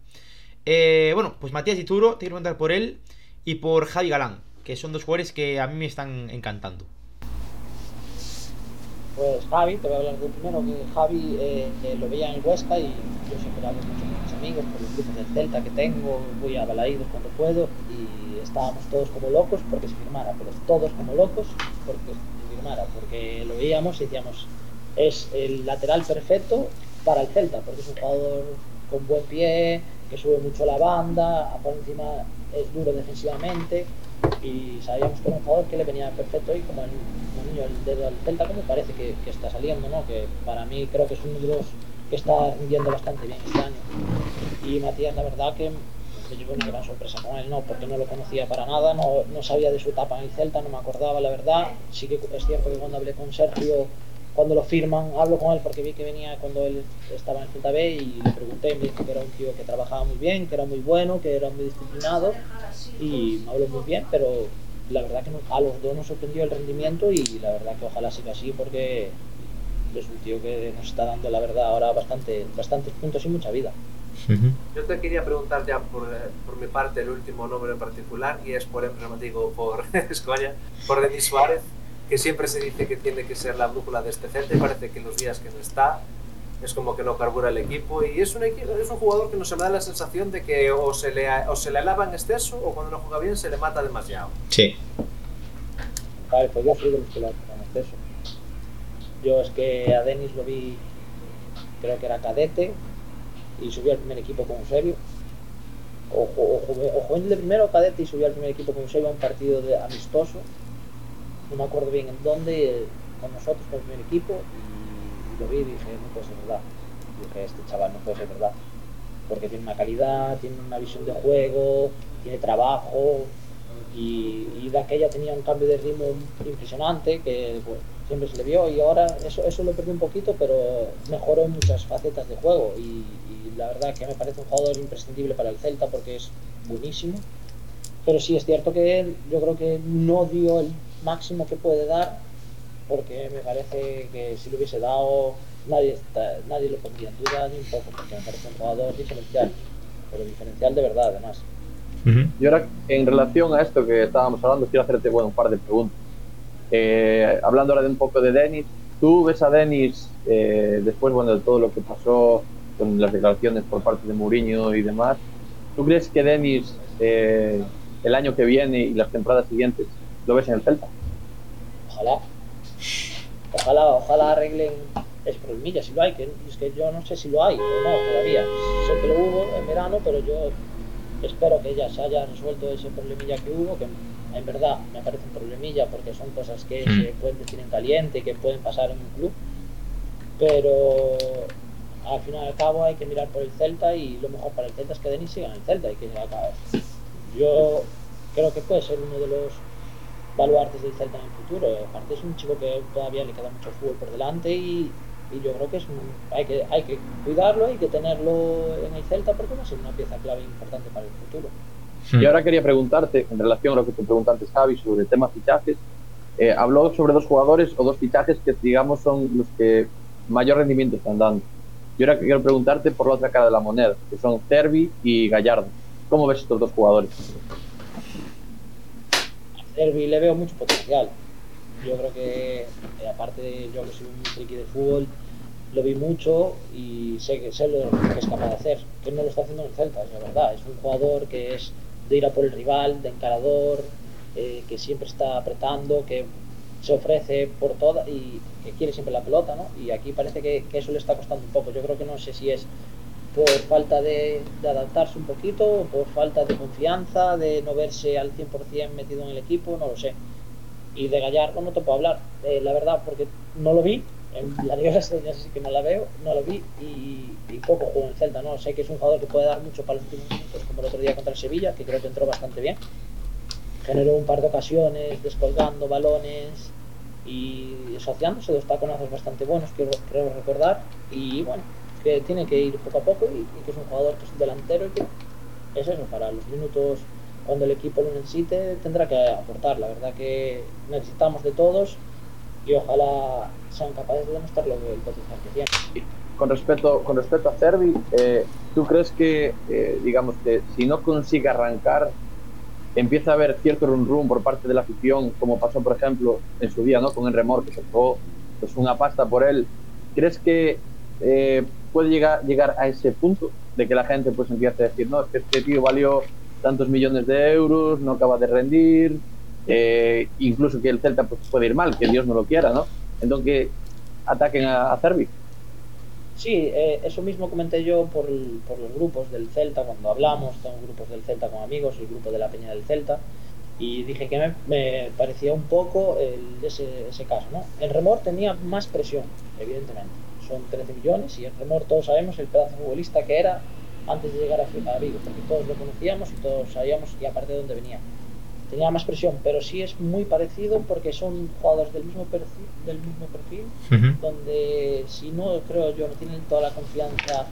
Eh, bueno, pues Matías Dituro, te quiero preguntar por él y por Javi Galán, que son dos jugadores que a mí me están encantando. Pues Javi, te voy a hablar de primero, que Javi eh, eh, lo veía en el Huesca y yo siempre hablo con mis amigos por los grupos del Celta que tengo, voy a Balaídos cuando puedo y estábamos todos como locos porque se firmara, pero todos como locos porque se firmara, porque lo veíamos y decíamos, es el lateral perfecto para el Celta, porque es un jugador con buen pie, que sube mucho la banda, por encima es duro defensivamente y sabíamos que un jugador que le venía perfecto y como el, niño el dedo al Celta como parece que, está saliendo, ¿no? que para mí creo que es uno de que está rindiendo bastante bien este año. Y Matías, la verdad que me llevó una gran sorpresa con él, ¿no? porque no lo conocía para nada, no, no sabía de su etapa en el Celta, no me acordaba, la verdad. Sí que es cierto que cuando hablé con Sergio cuando lo firman, hablo con él porque vi que venía cuando él estaba en el Celta B y le pregunté, me dijo que era un tío que trabajaba muy bien, que era muy bueno, que era muy disciplinado y me habló muy bien, pero la verdad que a los dos nos sorprendió el rendimiento y la verdad que ojalá siga así porque es un tío que nos está dando la verdad ahora bastante, bastantes puntos y mucha vida. Yo te quería preguntar ya por, por, mi parte el último nombre en particular y es por emblemático por Escoña, por Denis Suárez que siempre se dice que tiene que ser la brújula de este Celta y parece que los días que no está es como que no carbura el equipo y es un, es un jugador que nos da la sensación de que o se, le, o se le alaba en exceso o cuando no juega bien se le mata demasiado. Sí. Vale, pues yo soy de los que lo en exceso. Yo es que a Denis lo vi, creo que era cadete y subió al primer equipo con Eusebio. O, o, o, juvenil de primero cadete y subió al primer equipo con Eusebio a un partido de, amistoso no me acuerdo bien en dónde, con nosotros, con el primer equipo, y, lo vi y dije, no puede ser verdad. Dije, este chaval no puede ser verdad. Porque tiene una calidad, tiene una visión de juego, tiene trabajo, y, y de aquella tenía un cambio de ritmo impresionante que pues, siempre se le vio y ahora eso, eso lo perdí un poquito pero mejoró en muchas facetas de juego y, y la verdad que me parece un jugador imprescindible para el Celta porque es buenísimo pero sí es cierto que yo creo que no dio el máximo que puede dar, porque me parece que si lo hubiese dado nadie, está, nadie lo pondría en duda ni un poco, porque me parece un jugador diferencial, pero diferencial de verdad además. Uh -huh. Y ahora, en relación a esto que estábamos hablando, quiero hacerte bueno, un par de preguntas. Eh, hablando ahora de un poco de Denis, ¿tú ves a Denis eh, después bueno, de todo lo que pasó con las declaraciones por parte de Mourinho y demás? ¿Tú crees que Denis eh, el año que viene y las temporadas siguientes lo ves en el Celta. Ojalá. Ojalá, ojalá arreglen ese problemilla, si lo hay, que es que yo no sé si lo hay o no todavía. Sé que lo hubo en verano, pero yo espero que ya se haya resuelto ese problemilla que hubo, que en verdad me parece un problemilla porque son cosas que Mm. se pueden decir en caliente, que pueden pasar en un club, pero al final y al cabo hay que mirar por el Celta y lo mejor para el Celta es que Denis siga en el Celta y que acabe. Yo creo que puede ser uno de los baluartes del Celta en el futuro. Aparte es un chico que todavía le queda mucho fútbol por delante y, y yo creo que es un, hay que hay que cuidarlo, hay que tenerlo en el Celta porque va a ser una pieza clave importante para el futuro. Y ahora quería preguntarte, en relación a lo que te pregunté antes, Javi, sobre el tema fichajes, eh, habló sobre dos jugadores o dos fichajes que, digamos, son los que mayor rendimiento están dando. Y ahora quiero preguntarte por la otra cara de la moneda, que son Cervi y Gallardo. ¿Cómo ves estos dos jugadores? Cervi le veo mucho potencial. Yo creo que, eh, aparte de yo que soy un friki de fútbol, lo vi mucho y sé que sé lo que es capaz de hacer, que no lo está haciendo en el Celta, es la verdad, es un jugador que es de ir a por el rival, de encarador, eh, que siempre está apretando, que se ofrece por toda y que quiere siempre la pelota, ¿no? Y aquí parece que, eso le está costando un poco. Yo creo que no sé si es por falta de, de adaptarse un poquito, o por falta de confianza, de no verse al 100% metido en el equipo, no lo sé. Y de Gallardo no te puedo hablar, eh, la verdad, porque no lo vi, en la Liga de Estrellas sí que no la veo, no lo vi y, y, poco juego en Celta, ¿no? Sé que es un jugador que puede dar mucho para los últimos minutos, como el otro día contra el Sevilla, que creo que entró bastante bien. Generó un par de ocasiones, descolgando balones y asociándose dos taconazos bastante buenos, quiero, creo recordar. Y bueno, que tiene que ir poco a poco y, que es un jugador que es un delantero y es eso, para los minutos cuando el equipo lo necesite tendrá que aportar. La verdad que necesitamos de todos y ojalá sean capaces de demostrar lo que el potencial que tienen. Con respecto, con respecto a Cervi, eh, ¿tú crees que, eh, digamos, que si no consigue arrancar, empieza a haber cierto run run por parte de la afición, como pasó, por ejemplo, en su día, ¿no? Con el remor, que se fue pues, una pasta por él? ¿Crees que eh, puede llegar, llegar a ese punto de que la gente pues empiece a decir, no, este tío valió tantos millones de euros, no acaba de rendir, eh, incluso que el Celta pues, puede ir mal, que Dios no lo quiera, ¿no? Entonces que ataquen a, a Cervi. Sí, eh, eso mismo comenté yo por, por, los grupos del Celta cuando hablamos, tengo grupos del Celta con amigos, el grupo de la Peña del Celta, y dije que me, me parecía un poco el, ese, ese caso, ¿no? El Remor tenía más presión, evidentemente, son 13 millones y el Remor todos sabemos el pedazo futbolista que era antes de llegar a, Vigo, porque todos lo conocíamos y todos sabíamos y aparte de dónde venía. Tenía más presión, pero sí es muy parecido porque son jugadores del mismo perfil, del mismo perfil uh -huh. donde si no, creo yo, no tienen toda la confianza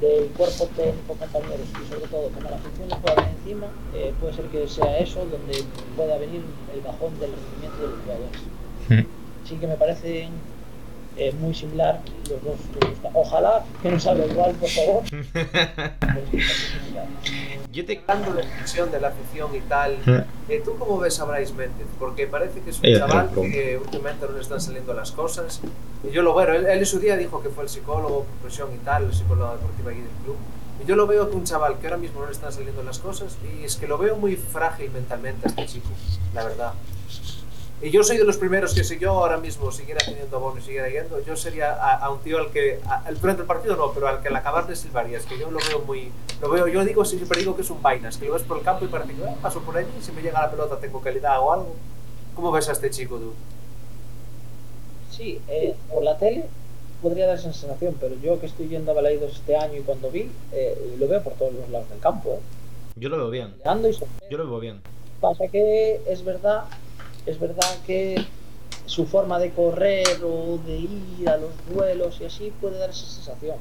del cuerpo técnico, compañeros y sobre todo como la les pueda venir encima, eh, puede ser que sea eso donde pueda venir el bajón del rendimiento de los jugadores. Uh -huh. Sí que me parecen eh, muy similar los dos. Ojalá que no salga igual, por favor. Yo te hablando de la de la afición y tal, eh, ¿tú cómo ves a Bryce Méndez? Porque parece que es un chaval que últimamente no le están saliendo las cosas. Y yo lo veo, él, él en su día dijo que fue el psicólogo por presión y tal, el psicólogo deportivo aquí del club. Y yo lo veo que un chaval que ahora mismo no le están saliendo las cosas y es que lo veo muy frágil mentalmente a este chico, la verdad. Y yo soy de los primeros que si yo ahora mismo siguiera teniendo abono y siguiera yendo, yo sería a, a un tío al que, a, durante el partido no, pero al que al acabar de silbaría, es que yo lo veo muy, lo veo, yo digo, siempre digo que es un vainas, que lo ves por el campo y parece que ah, paso por allí, si me llega la pelota tengo calidad o algo. ¿Cómo ves a este chico tú? Sí, eh, por la tele podría dar sensación, pero yo que estoy yendo a Balaidos este año y cuando vi, eh, lo veo por todos los lados del campo. ¿eh? Yo lo veo bien. Y yo lo veo bien. Pasa que es verdad es verdad que su forma de correr o de ir a los duelos y así puede dar esa sensación.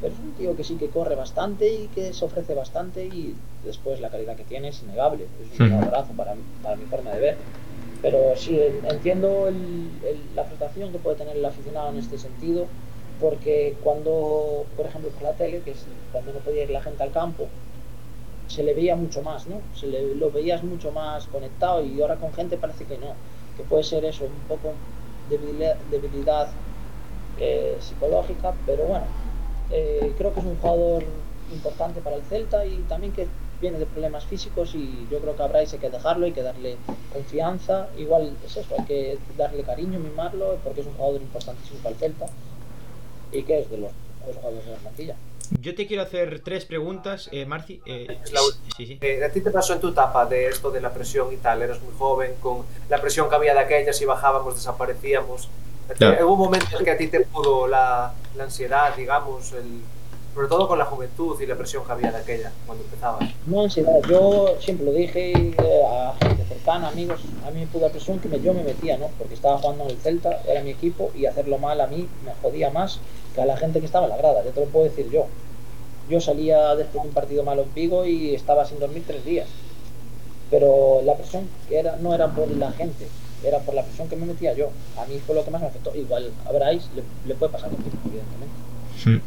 Pero es un tío que sí que corre bastante y que se ofrece bastante y después la calidad que tiene es innegable. Es un abrazo para, para mi forma de ver. Pero sí, entiendo el, el, la frustración que puede tener el aficionado en este sentido, porque cuando, por ejemplo, por la tele, que es cuando no podía ir la gente al campo, se le veía mucho más, ¿no? Se le, lo veías mucho más conectado y ahora con gente parece que no, que puede ser eso, un poco debilidad, debilidad eh, psicológica, pero bueno, eh, creo que es un jugador importante para el Celta y también que viene de problemas físicos y yo creo que a Bryce hay que dejarlo, hay que darle confianza, igual es eso, hay que darle cariño, mimarlo, porque es un jugador importantísimo para el Celta y que es de los, de los jugadores de la plantilla. Yo te quiero hacer tres preguntas, eh, Marci. Eh, la, sí, sí. Eh, ¿A ti te pasó en tu etapa de esto de la presión y tal? Eras muy joven, con la presión que había de aquella, si bajábamos, desaparecíamos. Claro. ¿Hubo un momento en que a ti te pudo la, la ansiedad, digamos, el, sobre todo con la juventud y la presión que había de aquella cuando empezabas? No ansiedad, yo siempre lo dije eh, a gente cercana, amigos, a mí me pudo la presión que me, yo me metía, ¿no? Porque estaba jugando en el Celta, era mi equipo y hacerlo mal a mí me jodía más a la gente que estaba en la grada, ya te lo puedo decir yo. Yo salía después de un partido malo en Vigo y estaba sin dormir tres días. Pero la presión era, no era por la gente, era por la presión que me metía yo. A mí fue lo que más me afectó. Igual a le, puede pasar lo mismo, evidentemente. Sí.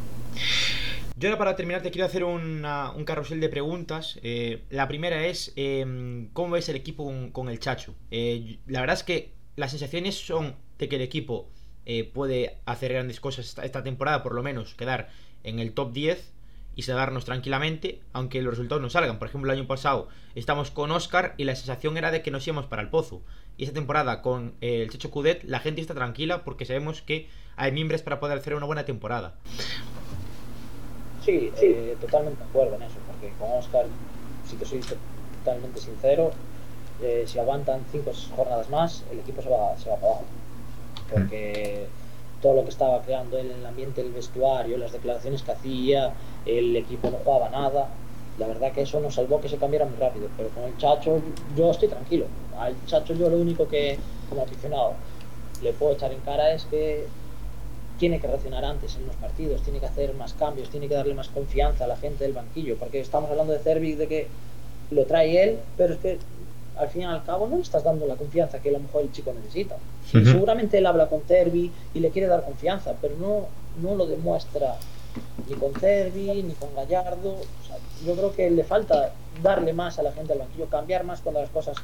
Yo ahora para terminar te quiero hacer un carrusel de preguntas. Eh, la primera es, eh, ¿cómo ves el equipo con, con el Chacho? Eh, la verdad es que las sensaciones son de que el equipo eh, puede hacer grandes cosas esta, temporada, por lo menos quedar en el top 10 y salvarnos tranquilamente, aunque los resultados no salgan. Por ejemplo, el año pasado estamos con Oscar y la sensación era de que nos íbamos para el pozo. Y esta temporada con eh, el Checho Cudet, la gente está tranquila porque sabemos que hay miembros para poder hacer una buena temporada. Sí, eh, totalmente acuerdo en eso, porque con Oscar, si te soy totalmente sincero, si aguantan cinco jornadas más, el equipo se va, se va para abajo. Porque todo lo que estaba creando él en el ambiente del vestuario, las declaraciones que hacía, el equipo no jugaba nada. La verdad que eso nos salvó que se cambiara muy rápido, pero con el Chacho yo estoy tranquilo. Al Chacho yo lo único que, como aficionado, le puedo echar en cara es que tiene que reaccionar antes en los partidos, tiene que hacer más cambios, tiene que darle más confianza a la gente del banquillo, porque estamos hablando de Cervic de que lo trae él, pero es que al fin y al cabo no le estás dando la confianza que a lo mejor el chico necesita. Ujú. Seguramente él habla con Cervi y le quiere dar confianza, pero no, no lo demuestra ni con Cervi ni con Gallardo. O sea, yo creo que le falta darle más a la gente del banquillo, cambiar más cuando las cosas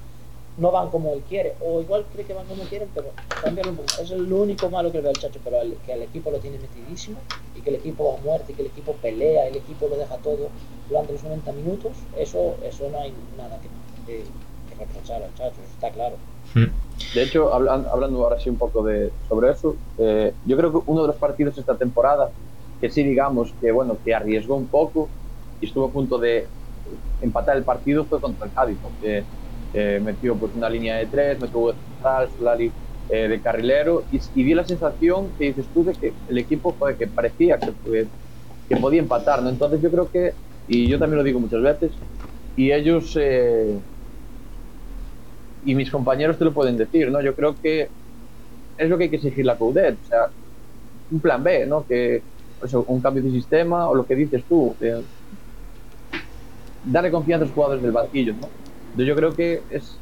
no van como él quiere, o igual cree que van como quieren, pero cambiarlo un poco. Eso es lo único malo que le veo al chacho, pero el- que el equipo lo tiene metidísimo y que el equipo va a muerte, y que el equipo pelea, el equipo lo deja todo durante los 90 minutos, eso, eso no hay nada que, que reprochar al chacho, eso está claro. De hecho, hablan- hablando ahora sí un poco de, sobre eso, eh, yo creo que uno de los partidos esta temporada que sí digamos que bueno que arriesgó un poco y estuvo a punto de empatar el partido fue contra el Cádiz, porque eh, metió pues una línea de tres, metió de central, Solari eh, de carrilero y, y dio la sensación que dices tú de que el equipo joder, que parecía que, que, que podía empatar, ¿no? Entonces yo creo que, y yo también lo digo muchas veces, y ellos eh, y mis compañeros te lo pueden decir, ¿no? Yo creo que es lo que hay que exigir la Coudet, o sea, un plan B, ¿no? Que eso, un cambio de sistema o lo que dices tú, que darle confianza a los jugadores del banquillo, ¿no? Yo creo que es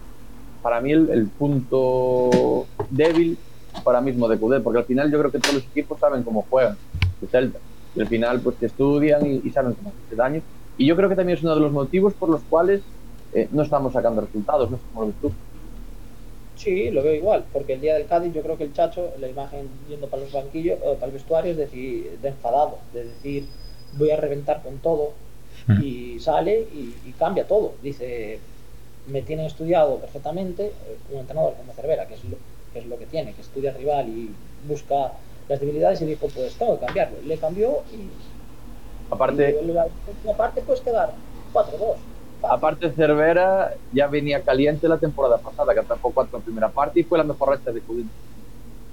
para mí el, punto débil para mismo de Coudet, porque al final yo creo que todos los equipos saben cómo juegan el Celta y al final pues que estudian y, saben cómo hacer daño y yo creo que también es uno de los motivos por los cuales eh, no estamos sacando resultados, no sé cómo lo tú. Sí, lo veo igual, porque el día del Cádiz yo creo que el Chacho, la imagen yendo para los banquillos, o para el vestuario, es decir, de enfadado, de decir voy a reventar con todo, y sale y, y cambia todo. Dice, me tienen estudiado perfectamente eh, un entrenador como Cervera, que es, lo, que es lo que tiene, que estudia al rival y busca las debilidades y dijo, pues tengo que cambiarlo. Le cambió y, Aparte, y la última parte puedes quedar 4-2. Aparte Cervera ya venía caliente la temporada pasada, que atrapó cuatro en primera parte y fue la mejor racha de Coudet.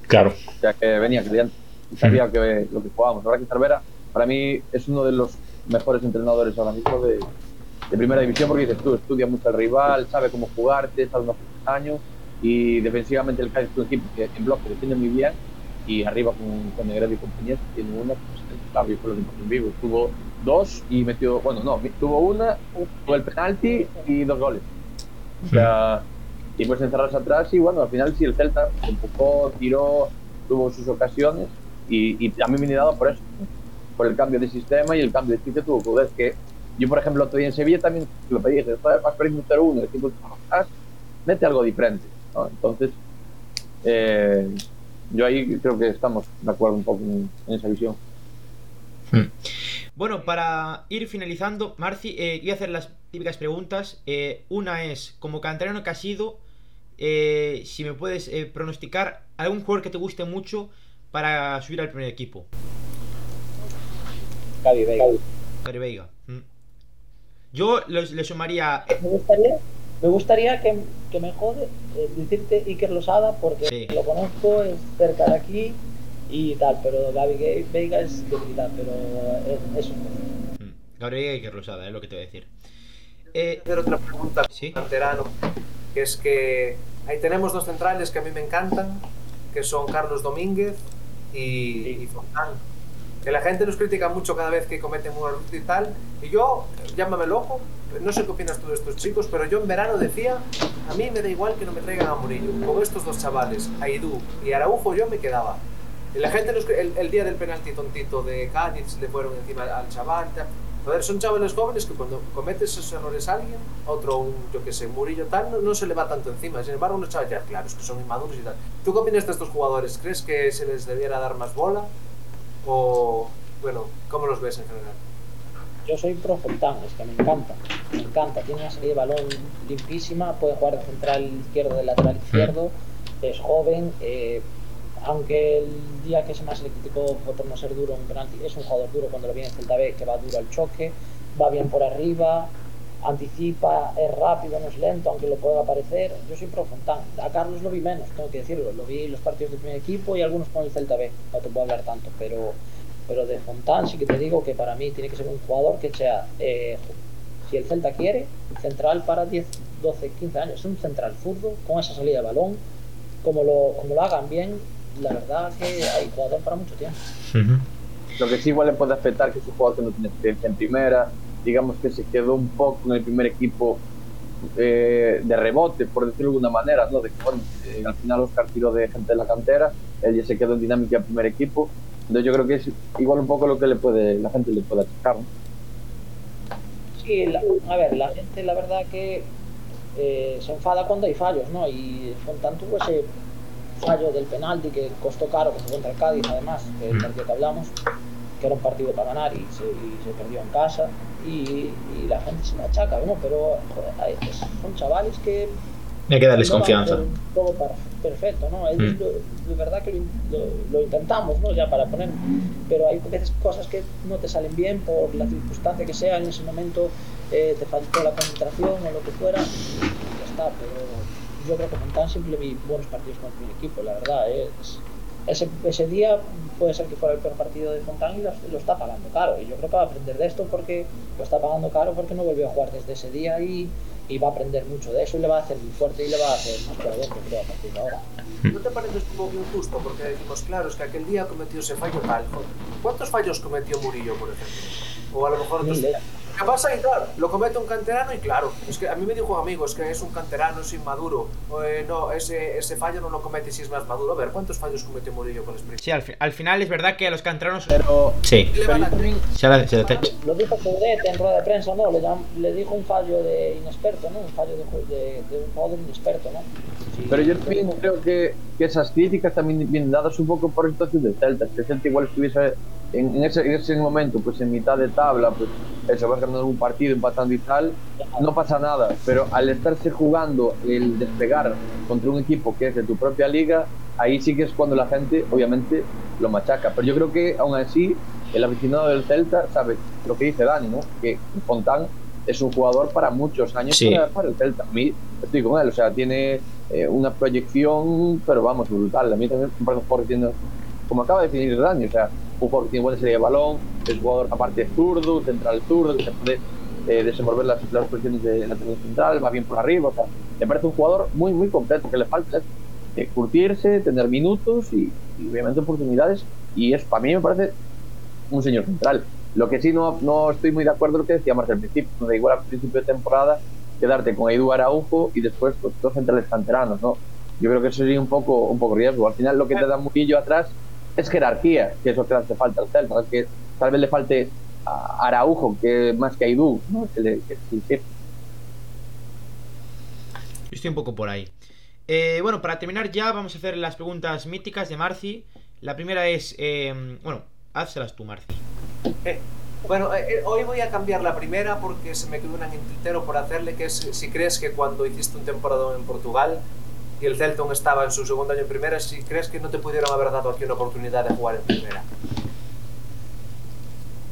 Claro. O sea que venía caliente y sabía que lo que jugábamos. Verdad que Cervera para mí es uno de los mejores entrenadores ahora mismo de, de primera división porque dices tú, estudia mucho al rival, sabe cómo jugarte, sabe unos años y defensivamente el Cádiz es un equipo que en bloque defiende muy bien y arriba con, con Negredo y compañía tiene una, pues y fue lo que pasó en vivo. Tuvo dos y metió, bueno, no, tuvo una, tuvo el penalti y dos goles. O sea, y pues encerrarse atrás y bueno, al final sí el Celta se empujó, tiró, tuvo sus ocasiones y, y a mí me he dado por eso, por el cambio de sistema y el cambio de chiste tuvo ver que yo por ejemplo otro día en Sevilla también lo pedí, dije, vas perdiendo 0-1, el equipo ah, mete algo diferente, ¿no? entonces eh, yo ahí creo que estamos de acuerdo un poco en, en esa visión. Bueno, para ir finalizando, Marci, eh, voy a hacer las típicas preguntas. Eh, una es, como canterano que has sido, eh, si me puedes eh, pronosticar algún jugador que te guste mucho para subir al primer equipo. Gaby Veiga. Gary Veiga. Mm. Yo le sumaría... Me gustaría, me gustaría que, que me jode eh, decirte Iker Losada porque Sí. lo conozco, es cerca de aquí y tal, pero Gaby Veiga es debilidad, pero es, es un Mm. Gary Veiga y Kerlosada, es lo que te voy a decir. Eh, hacer otra pregunta Sí. canterano, que es que ahí tenemos dos centrales que a mí me encantan, que son Carlos Domínguez y, y Fontán. Que la gente los critica mucho cada vez que cometen un error y tal. Y yo, llámame loco, no sé qué opinas tú de estos chicos, pero yo en verano decía, a mí me da igual que no me traigan a Murillo. Con estos dos chavales, Aidú y Araujo, yo me quedaba. Y la gente, los- el, el día del penalti tontito de Cádiz, le fueron encima al chaval. Joder, son chavales jóvenes que cuando cometes esos errores a alguien, otro, un, yo que sé, Murillo tal, no, no se le va tanto encima. Sin embargo, unos chavales ya, claro, es que son inmaduros y tal. ¿Tú qué opinas de estos jugadores? ¿Crees que se les debiera dar más bola? O, bueno, ¿cómo los ves en general? Yo soy pro Fontán, es que me encanta, me encanta. Tiene una salida de balón limpísima, puede jugar de central izquierdo, de lateral izquierdo, es joven. Eh, aunque el día que se más le criticó por no ser duro un penalti, es un jugador duro cuando lo viene en Celta B, que va duro al choque, va bien por arriba, anticipa, es rápido, no es lento, aunque lo pueda parecer. Yo soy pro Fontán. A Carlos lo vi menos, tengo que decirlo. Lo vi en los partidos del primer equipo y algunos con el Celta B. No te puedo hablar tanto, pero, pero de Fontán sí que te digo que para mí tiene que ser un jugador que sea, eh, si el Celta quiere, central para 10, 12, 15 años. Es un central zurdo con esa salida de balón. Como lo, como lo hagan bien, la verdad que hay jugador para mucho tiempo. Lo que sí igual le puede afectar que es un jugador que no tiene experiencia en primera, digamos que se quedó un poco en el primer equipo eh, de rebote, por decirlo de alguna manera, ¿no? De que, bueno, eh, al final Oscar tiró de gente de la cantera, él ya se quedó en dinámica de primer equipo, entonces yo creo que es igual un poco lo que le puede, la gente le puede achacar, ¿no? Sí, la, a ver, la gente la verdad que eh, se enfada cuando hay fallos, ¿no? Y Fontán tuvo ese fallo del penalti que costó caro, que fue contra el Cádiz además, que el partido que hablamos, que era un partido para ganar y se, y se perdió en casa y, y, la gente se me achaca, ¿no? Pero joder, hay, pues, son chavales que... Hay que darles no confianza. Todo perfecto, ¿no? Es Mm. lo- de verdad que lo, lo- lo intentamos, ¿no? Ya para poner, pero hay veces cosas que no te salen bien por la circunstancia que sea, en ese momento eh, te faltó la concentración o lo que fuera, y ya está, pero yo creo que Montán siempre vi buenos partidos con primer equipo, la verdad. Es, ese, ese día puede ser que fuera el peor partido de Fontán y lo, lo está pagando caro. Y yo creo que va a aprender de esto porque lo está pagando caro porque no volvió a jugar desde ese día y, y va a aprender mucho de eso y le va a hacer muy fuerte y le va a hacer más jugador, yo creo, a partir de ahora. ¿No te parece un poco injusto? Porque decimos, claro, es que aquel día cometió ese fallo tal. ¿Cuántos fallos cometió Murillo, por ejemplo? O a lo mejor otros... Mil, ¿Qué pasa? Y claro, lo comete un canterano y claro, es que a mí me dijo un amigo, es que es un canterano, es inmaduro. Eh, no, ese, ese fallo no lo comete si es más maduro. A ver, ¿cuántos fallos cometió Murillo con el sprint? Sí, al, fi- al final es verdad que a los canteranos. Pero Sí. Pero también, Se la, se la te- Lo dijo Coudet en rueda de prensa, ¿no? Le, le dijo un fallo de inexperto, ¿no? Un fallo de, de, de un jugador inexperto, ¿no? Sí, pero yo lo también creo que, que esas críticas también vienen dadas un poco por la situación del Celta, que el Celta igual estuviese en, en ese, en ese momento, pues en mitad de tabla, pues eso, vas ganando un partido, empatando y tal, no pasa nada, pero al estarse jugando el despegar contra un equipo que es de tu propia liga, ahí sí que es cuando la gente, obviamente, lo machaca. Pero yo creo que aún así, el aficionado del Celta sabe lo que dice Dani, ¿no? Que Fontán es un jugador para muchos años Sí. para, para el Celta. A mí estoy con él, o sea, tiene eh, una proyección, pero vamos, brutal. A mí también me parece como acaba de definir Dani, o sea, un jugador que tiene buena serie de balón, es un jugador aparte zurdo, central zurdo, que se puede eh, desenvolver las, las posiciones de la central, va bien por arriba, o sea, me parece un jugador muy, muy completo, que le falta es eh, curtirse, tener minutos y, y obviamente oportunidades, y es para mí me parece un señor central. Lo que sí no, no estoy muy de acuerdo con lo que decía Marcel al principio, da igual al principio de temporada quedarte con Edu Araujo y después pues, dos centrales canteranos, ¿no? Yo creo que eso sería un poco, un poco riesgo. Al final lo que te da Murillo atrás es jerarquía, que es lo que le hace falta al Celta, es que tal vez le falte a Araujo, que más que a Edu, ¿no? Que le- que- sí, sí. Yo estoy un poco por ahí. Eh, bueno, para terminar ya vamos a hacer las preguntas míticas de Marci. La primera es, eh, bueno, házselas tú, Marci. Eh, bueno, eh, eh, hoy voy a cambiar la primera porque se me quedó una en el tintero por hacerle, que es si crees que cuando hiciste un temporada en Portugal y el Celton estaba en su segundo año en primera, si crees que no te pudieron haber dado aquí una oportunidad de jugar en primera.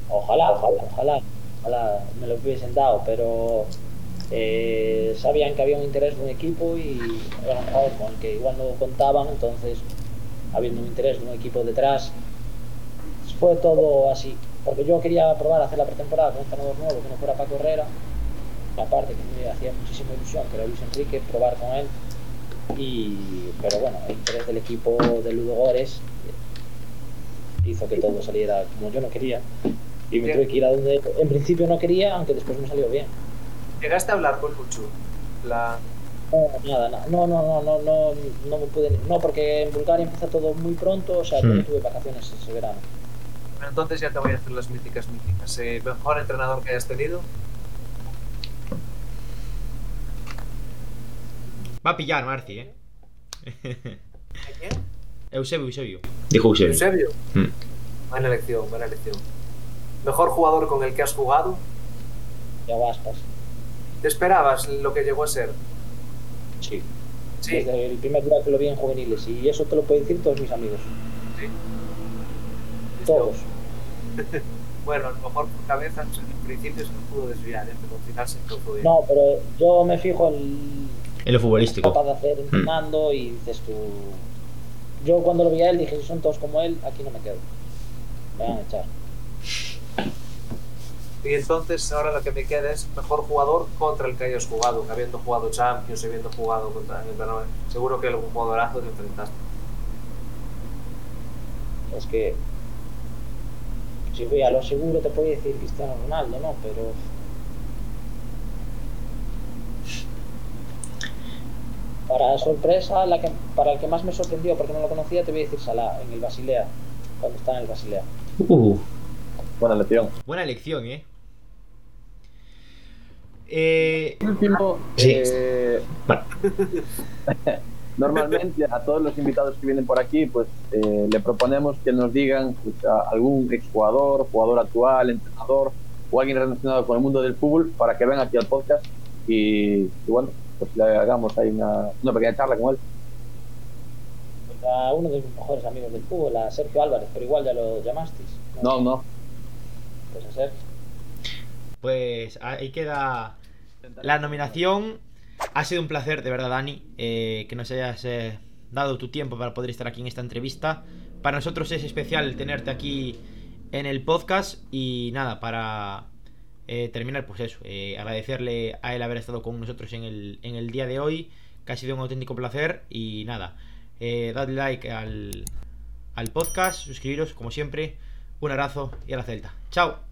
Ojalá, ojalá, ojalá, ojalá me lo hubiesen dado, pero eh, sabían que había un interés de un equipo y era un jugador con el que igual no contaban, entonces habiendo un interés de un equipo detrás, fue todo así. Porque yo quería probar hacer la pretemporada con un entrenador nuevo que no fuera Paco Herrera, aparte que me hacía muchísima ilusión, que era Luis Enrique, probar con él. Y, pero bueno, el interés del equipo de Ludo Gores hizo que todo saliera como yo no quería y me tuve que ir a donde en principio no quería, aunque después me salió bien. ¿Llegaste a hablar con Luchu? La... No, nada, nada. No, no, no, no, no, no me pude. No, porque en Bulgaria empieza todo muy pronto, o sea, yo Hmm. no tuve vacaciones ese verano. Entonces ya te voy a hacer las míticas míticas. Eh, ¿Mejor entrenador que hayas tenido? Va a pillar, Marci, eh. ¿Quién? Eusebio, Eusebio. Dijo Eusebio. Eusebio. Mm. Buena elección, buena elección. ¿Mejor jugador con el que has jugado? Y Aguaspas. ¿Te esperabas lo que llegó a ser? Sí. Sí, Desde el primer día que lo vi en juveniles. Y eso te lo pueden decir todos mis amigos. sí. Todos. Bueno, a lo mejor por cabeza en principio se lo pudo desviar, ¿eh? pero al final se lo pudo ir. No, pero yo me fijo en En lo futbolístico. capaz de hacer entrenando y dices tú. Yo cuando lo vi a él dije, si son todos como él, aquí no me quedo. Me van a echar. Y entonces ahora lo que me queda es mejor jugador contra el que hayas jugado, que habiendo jugado Champions, habiendo jugado contra el Bernabéu. Seguro que algún jugadorazo te enfrentaste. Es que si voy a lo seguro te puedo decir Cristiano Ronaldo, ¿no? Pero para sorpresa, la que, para el que más me sorprendió porque no lo conocía, te voy a decir Salah en el Basilea, cuando está en el Basilea. Uh, Buena lección. buena elección, eh. Eh, Último, Sí. eh, vale. normalmente a todos los invitados que vienen por aquí, pues eh, le proponemos que nos digan pues, a algún exjugador, jugador actual, entrenador o alguien relacionado con el mundo del fútbol para que venga aquí al podcast y, y bueno, pues le hagamos ahí una, una pequeña charla con él. Pues a uno de mis mejores amigos del fútbol, a Sergio Álvarez, pero igual ya lo llamasteis. No, no. Pues a Sergio. Pues ahí queda la nominación. Ha sido un placer, de verdad, Dani, eh, que nos hayas eh, dado tu tiempo para poder estar aquí en esta entrevista. Para nosotros es especial tenerte aquí en el podcast y nada, para eh, terminar, pues eso, eh, agradecerle a él haber estado con nosotros en el, en el día de hoy, que ha sido un auténtico placer y nada, eh, dadle like al, al podcast, suscribiros como siempre, un abrazo y a la celta. Chao.